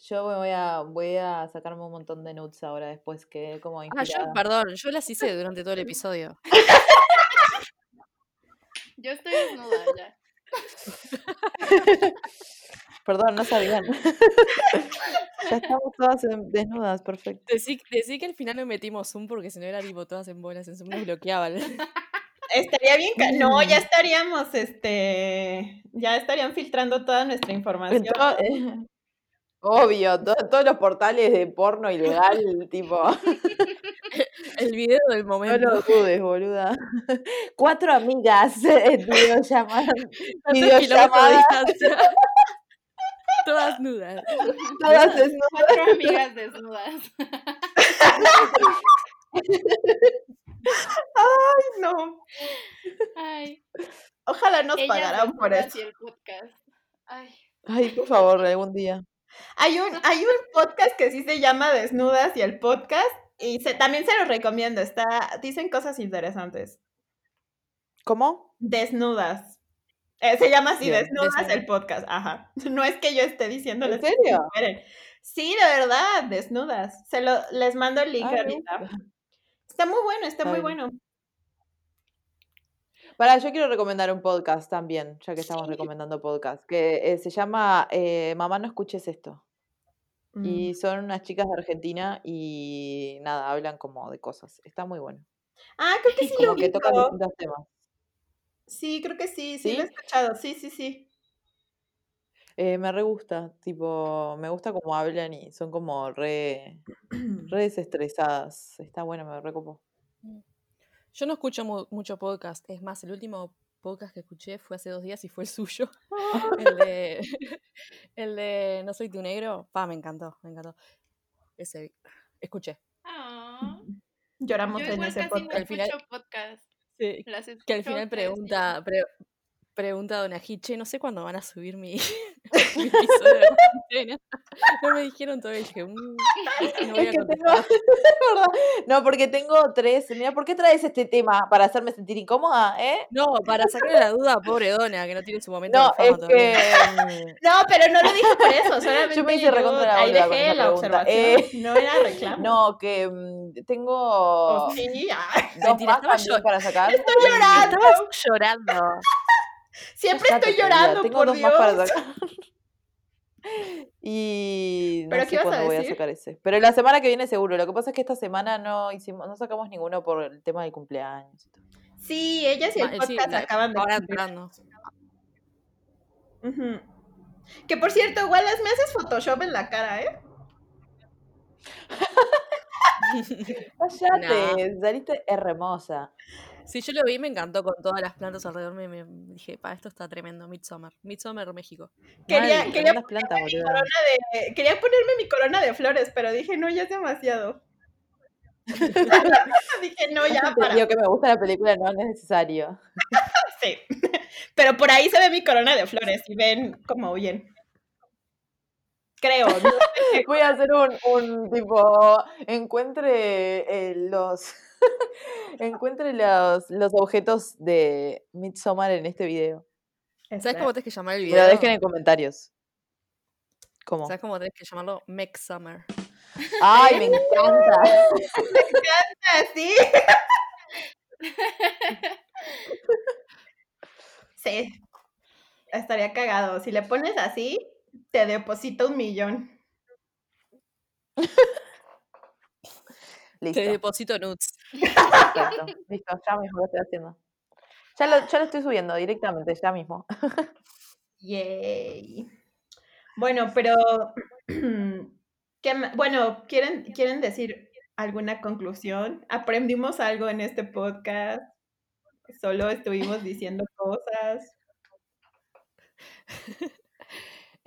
Yo me voy a, voy a sacarme un montón de nudes ahora después que como Ah, yo, inspirada. perdón, yo las hice durante todo el episodio. Yo estoy desnuda ya. Perdón, no sabían. ya estamos todas en- desnudas, perfecto. Decí, decí que al final no metimos Zoom porque si no era tipo todas en bolas en Zoom nos bloqueaban. Estaría bien. No, ya Mm. estaríamos, este. Ya estarían filtrando toda nuestra información. eh, obvio, to- todos los portales de porno ilegal, tipo, El video del no momento. lo dudes, boluda. Cuatro amigas en videollamada, videollamada. Todas nudas. todas desnudas. Cuatro amigas desnudas. No. Ay, Ojalá nos ellas pagaran por desnudas eso. y el podcast. Ay, Ay, por favor, algún día. Hay un, hay un podcast que sí se llama Desnudas y el podcast. Y se, también se los recomiendo. Está, dicen cosas interesantes. ¿Cómo? Desnudas. Eh, se llama así, Bien, Desnudas desnudas. el podcast. Ajá. No es que yo esté diciéndoles ¿En serio? Sí, de verdad, desnudas. Se lo, les mando el link Ay, ahorita. Está muy bueno, está muy bueno. Para, yo quiero recomendar un podcast también, ya que estamos recomendando podcast, que eh, se llama eh, Mamá, no escuches esto. Mm. Y son unas chicas de Argentina y nada, hablan como de cosas. Está muy bueno. Ah, creo que sí lo que tocan ubico. distintos temas. Sí, creo que sí, sí, lo he escuchado. Sí, sí, sí. Eh, me re gusta, tipo, me gusta cómo hablan y son como re, re desestresadas. Está bueno, me recopo. Yo no escucho mu- mucho podcast. Es más, el último podcast que escuché fue hace dos días y fue el suyo. El de, el de No soy tu negro. Pa, me encantó, me encantó. Ese escuché. ah. Lloramos Yo en ese casi no podcast. Al final- escucho podcast. Sí, que al final pregunta, pre- pregunta a Dona Hiche, no sé cuándo van a subir mi, mi episodio de cuarentena. No me dijeron todavía, y dije, "Mm, no voy Es a contestar. No, porque tengo tres. Mira, ¿por qué traes este tema? ¿Para hacerme sentir incómoda? ¿Eh? No, para sacarle la duda a pobre Dona, que no tiene su momento No, de fama es todavía. que. No, pero no lo dije por eso, solamente Yo me hice yo recontra la ahí dejé la pregunta. observación, Eh, no era reclamo. No, que mm, tengo sí, ay, dos Mentira, más estaba también yo- para sacar. estoy llorando. Estabas llorando. Siempre Cállate, estoy llorando, Tengo por dos Dios. más para sacar. Y no ¿Pero qué sé cuándo voy a sacar ese. Pero la semana que viene seguro. Lo que pasa es que esta semana no hicimos, no sacamos ninguno por el tema del cumpleaños. Sí, ellas y el sí, podcast la- acaban de ahora entrando. Que por cierto, Wallace, me haces Photoshop en la cara, ¿eh? Cállate, saliste hermosa. Sí, yo lo vi, me encantó con todas las plantas alrededor. Me, me dije, pa, esto está tremendo. Midsommar. Midsommar, México. Quería, Mal, quería, tremendas plantas, boluda. corona de- quería ponerme mi corona de flores, pero dije, no, ya es demasiado. dije, no, ya para. Digo que me gusta la película, no es necesario. Sí. Pero por ahí se ve mi corona de flores y ven como bien. Creo. ¿no? Voy a hacer un, un tipo, encuentre eh, los encuentre los, los objetos de Midsommar en este video. ¿Sabes cómo tenés que llamar el Me video? lo dejen en comentarios. ¿Cómo? ¿Sabes cómo tenés que llamarlo? Meg Summer. Ay, me encanta. Así. Sí. Estaría cagado. Si le pones así, te deposito un millón. Listo. Te deposito nudes. Perfecto. Listo, ya mismo lo estoy haciendo. Ya lo, ya lo estoy subiendo directamente, ya mismo. Yay. Bueno, pero ¿qué bueno, ¿quieren, ¿quieren decir alguna conclusión? ¿Aprendimos algo en este podcast? Solo estuvimos diciendo cosas.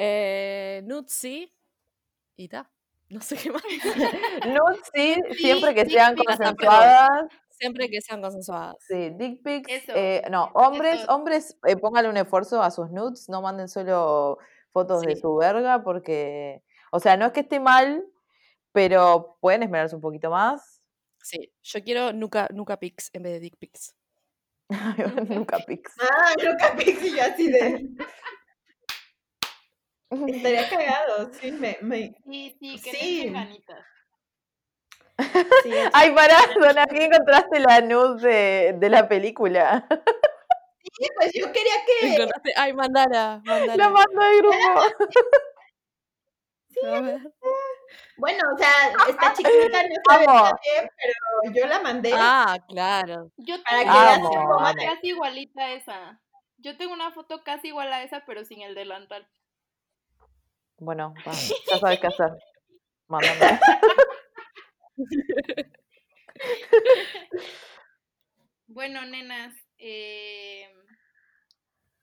Eh, sí. Y ta. No sé qué más. Nudes sí, siempre que sean pics, consensuadas. Siempre que sean consensuadas. Sí, dick pics. Eso, eh, no, hombres, eso. hombres, eh, pónganle un esfuerzo a sus nudes, no manden solo fotos de su verga, porque, o sea, no es que esté mal, pero pueden esmerarse un poquito más. Sí. Yo quiero nuca, nuca pics en vez de dick pics. Nunca pics. Ah, nunca pensé yo así de. Estaría cagado, sí, me, me- Sí, sí, que Sí. ganitas. sí, Ay, pará, Dona, aquí encontraste la nude de, de la película. sí, pues yo quería que. Encontraste- Ay, mandala, mandala. La mando al grupo. A ver. Bueno, o sea, está chiquita, no tan bien, pero yo la mandé. Ah, claro. Yo Para que una veas foto casi igualita a esa. Yo tengo una foto casi igual a esa, pero sin el delantal. Bueno, va, ya sabes qué hacer. Mándame. Bueno, nenas, eh,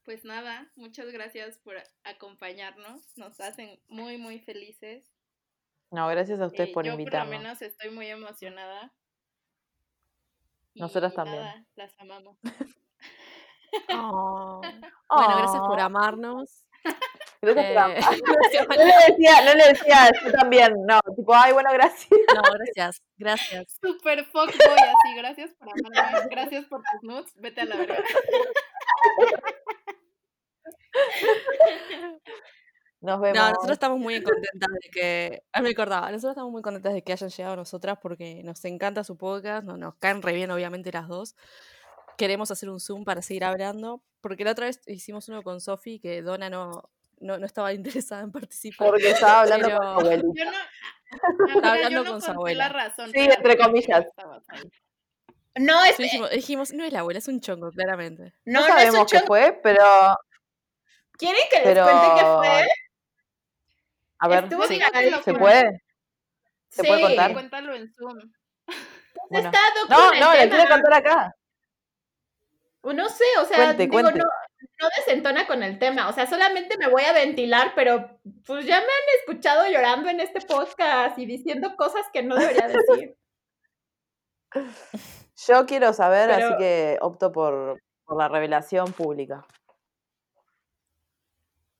pues nada, muchas gracias por acompañarnos. Nos hacen muy, muy felices. No, gracias a ustedes Eh, por yo por invitarnos. lo menos estoy muy emocionada. Nosotras Y también. nada, las amamos. Oh. Bueno, gracias por amarnos. Eh, No le decía, no le decía, yo también, no, tipo, ay, bueno, gracias. No, gracias, gracias. Super fuckboy así, gracias por amarme, gracias por tus nudes, vete a la verga. Nos vemos. No, nosotros estamos muy contentas de que. Ah, me acordaba, nosotros estamos muy contentas de que hayan llegado a nosotras porque nos encanta su podcast, no- nos caen re bien, obviamente, las dos. Queremos hacer un Zoom para seguir hablando, porque la otra vez hicimos uno con Sofi que Donna no, no, no estaba interesada en participar. Porque estaba hablando Pero- con su abuelita. Yo no, amiga, hablando yo no con su abuela. la razón. Sí, la entre comillas. No, es, Sí, dijimos, dijimos, no es la abuela, es un chongo, claramente. no, No, no es un sabemos qué fue, pero. ¿Quieren que les Pero. cuente qué fue? A ver, Estuvo sí. ¿se puede? ¿Se puede Sí. contar? Cuéntalo en Zoom. Bueno. Está No, no, le tema. quiero contar acá. No sé, o sea, Cuente, digo, cuente. no, no desentona con el tema. O sea, solamente me voy a ventilar, pero pues ya me han escuchado llorando en este podcast y diciendo cosas que no debería decir. Yo quiero saber, así que opto por, por la revelación pública.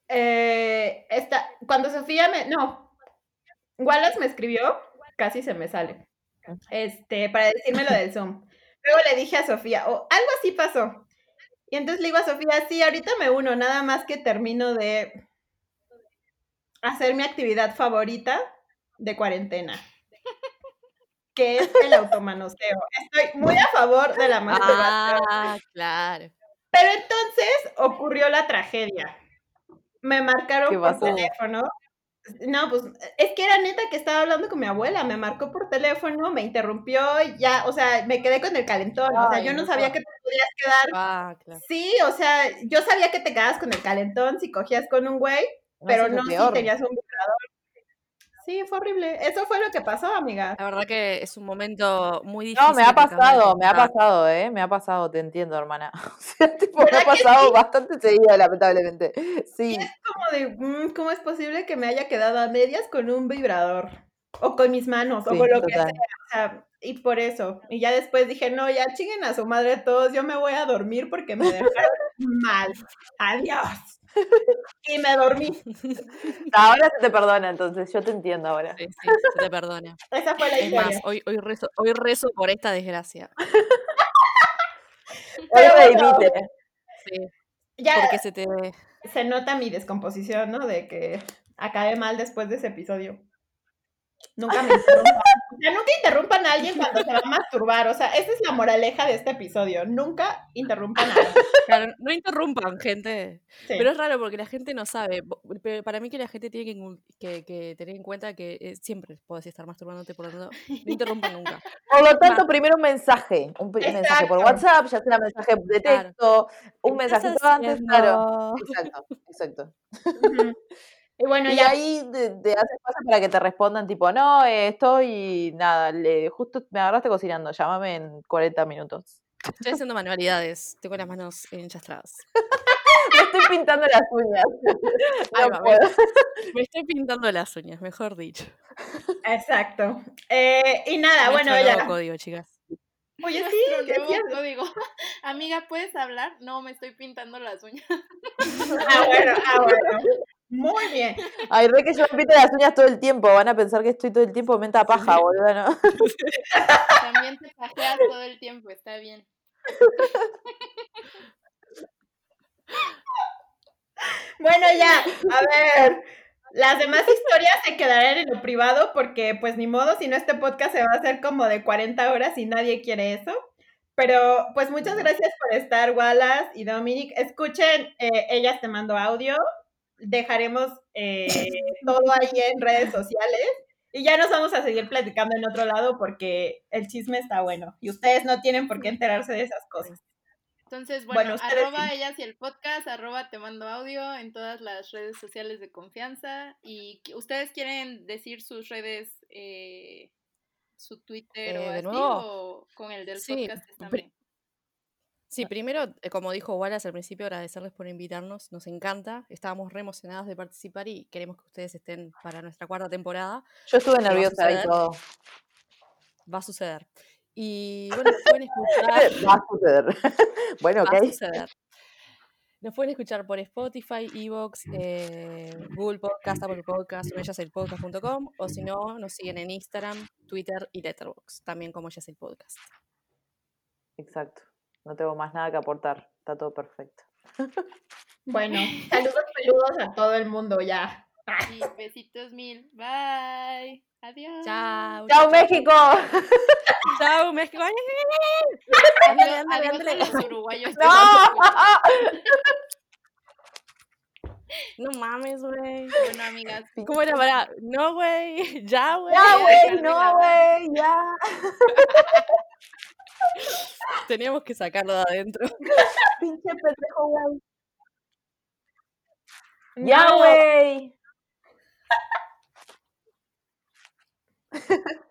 Eh, esta, cuando Sofía me. No. Wallace me escribió, casi se me sale. Este, para decirme lo del Zoom. Luego le dije a Sofía, o algo así pasó. Y entonces le digo a Sofía, sí, ahorita me uno, nada más que termino de hacer mi actividad favorita de cuarentena. Que es el automanoseo. Estoy muy a favor de la masturbación. Ah, claro. Pero entonces ocurrió la tragedia. Me marcaron ¿Qué por teléfono. No, pues es que era neta que estaba hablando con mi abuela. Me marcó por teléfono, me interrumpió y ya, o sea, me quedé con el calentón. o sea, yo no sabía que te podías quedar. Ah, claro. Sí, o sea, yo sabía que te quedabas con el calentón si cogías con un güey, pero no si tenías un vibrador. Sí, fue horrible. Eso fue lo que pasó, amiga. La verdad que es un momento muy difícil. No, me ha pasado, me ha pasado, ¿eh? Me ha pasado, te entiendo, hermana. O sea, tipo, me ¿Verdad ha pasado bastante seguido, lamentablemente. Sí. Como de, mm, ¿cómo es posible que me haya quedado a medias con un vibrador? O con mis manos, o con lo que sea. O sea, y por eso. Y ya después dije, no, ya chinguen a su madre todos, yo me voy a dormir porque me dejaron mal. Adiós. Y me dormí. Ahora se te perdona, entonces, yo te entiendo ahora. Sí, sí, se te perdona. Esa fue la Es más, historia. hoy, hoy, rezo, hoy rezo por esta desgracia. Hoy redimite. Sí, Ya porque se te. se nota mi descomposición, ¿no? De que acabé mal después de ese episodio. Nunca me. O sea, nunca interrumpan a alguien cuando se va a masturbar. O sea, esa es la moraleja de este episodio. Nunca interrumpan a alguien. Claro, no interrumpan, gente. Sí. Pero es raro porque la gente no sabe. Pero para mí que la gente tiene que, incu- que- que tener en cuenta que eh, siempre podés estar masturbándote, por lo tanto, no interrumpan nunca. Por lo tanto, primero un mensaje. Un pe- mensaje por Exacto. WhatsApp, ya sea mensaje de Claro. texto, un ¿Qué estás mensajito antes, claro. Exacto, exacto. Y bueno, Y ya ahí te, te haces cosas para que te respondan, tipo, no, eh, estoy, nada, le, justo me agarraste cocinando, llámame en 40 minutos. Estoy haciendo manualidades, tengo las manos enchastradas. Me estoy pintando las uñas. No puedo. me, estoy pintando las uñas, mejor dicho. Exacto. Eh, y nada, bueno, nuevo ya. código, chicas. Oye, sí, nuevo código. Amiga, ¿puedes hablar? No, me estoy pintando las uñas. Ah, bueno, ah, bueno. Muy bien. Ay, re que yo me las uñas todo el tiempo, van a pensar que estoy todo el tiempo menta paja, boludo, ¿no? También te pajeas todo el tiempo, está bien. Bueno, ya, a ver. Las demás historias se quedarán en lo privado porque, pues, ni modo, si no, este podcast se va a hacer como de 40 horas y nadie quiere eso. Pero, pues, muchas gracias por estar, Wallace y Dominic. Escuchen, eh, ellas te mando audio. Dejaremos eh, todo ahí en redes sociales. Y ya nos vamos a seguir platicando en otro lado porque el chisme está bueno. Y ustedes no tienen por qué enterarse de esas cosas. Entonces, bueno, arroba sí. ellas y el podcast, arroba te mando audio en todas las redes sociales de confianza. Y ustedes quieren decir sus redes, eh, su Twitter Eh, o ¿de así, nuevo? o con el del Sí, podcast bien. Sí, primero, eh, como dijo Wallace al principio, agradecerles por invitarnos, nos encanta, estábamos re emocionados de participar y queremos que ustedes estén para nuestra cuarta temporada, Yo estuve nerviosa y suceder. todo. va a suceder. Y bueno, nos pueden escuchar, Va a suceder. bueno, va a ok. suceder. Nos pueden escuchar por Spotify, Evox, eh, Google Podcast, Apple Podcast, o ellaselpodcast.com, o si no, nos siguen en Instagram, Twitter y Letterboxd, también como Ellas el Podcast. Exacto. No tengo más nada que aportar. Está todo perfecto. Bueno, saludos peludos a todo el mundo ya. Y besitos mil. Bye. Adiós. Chao. ¡Chao, México! Chao, México. Ándale, ándale, ándale. los uruguayos. que ¡No! No mames, güey. Bueno, amigas. ¿Cómo era para? No, güey. Ya, güey. ¡Ya, güey! ¡No, güey! ¡Ya! Teníamos que sacarlo de adentro. Pinche pendejo, güey. Ya, güey.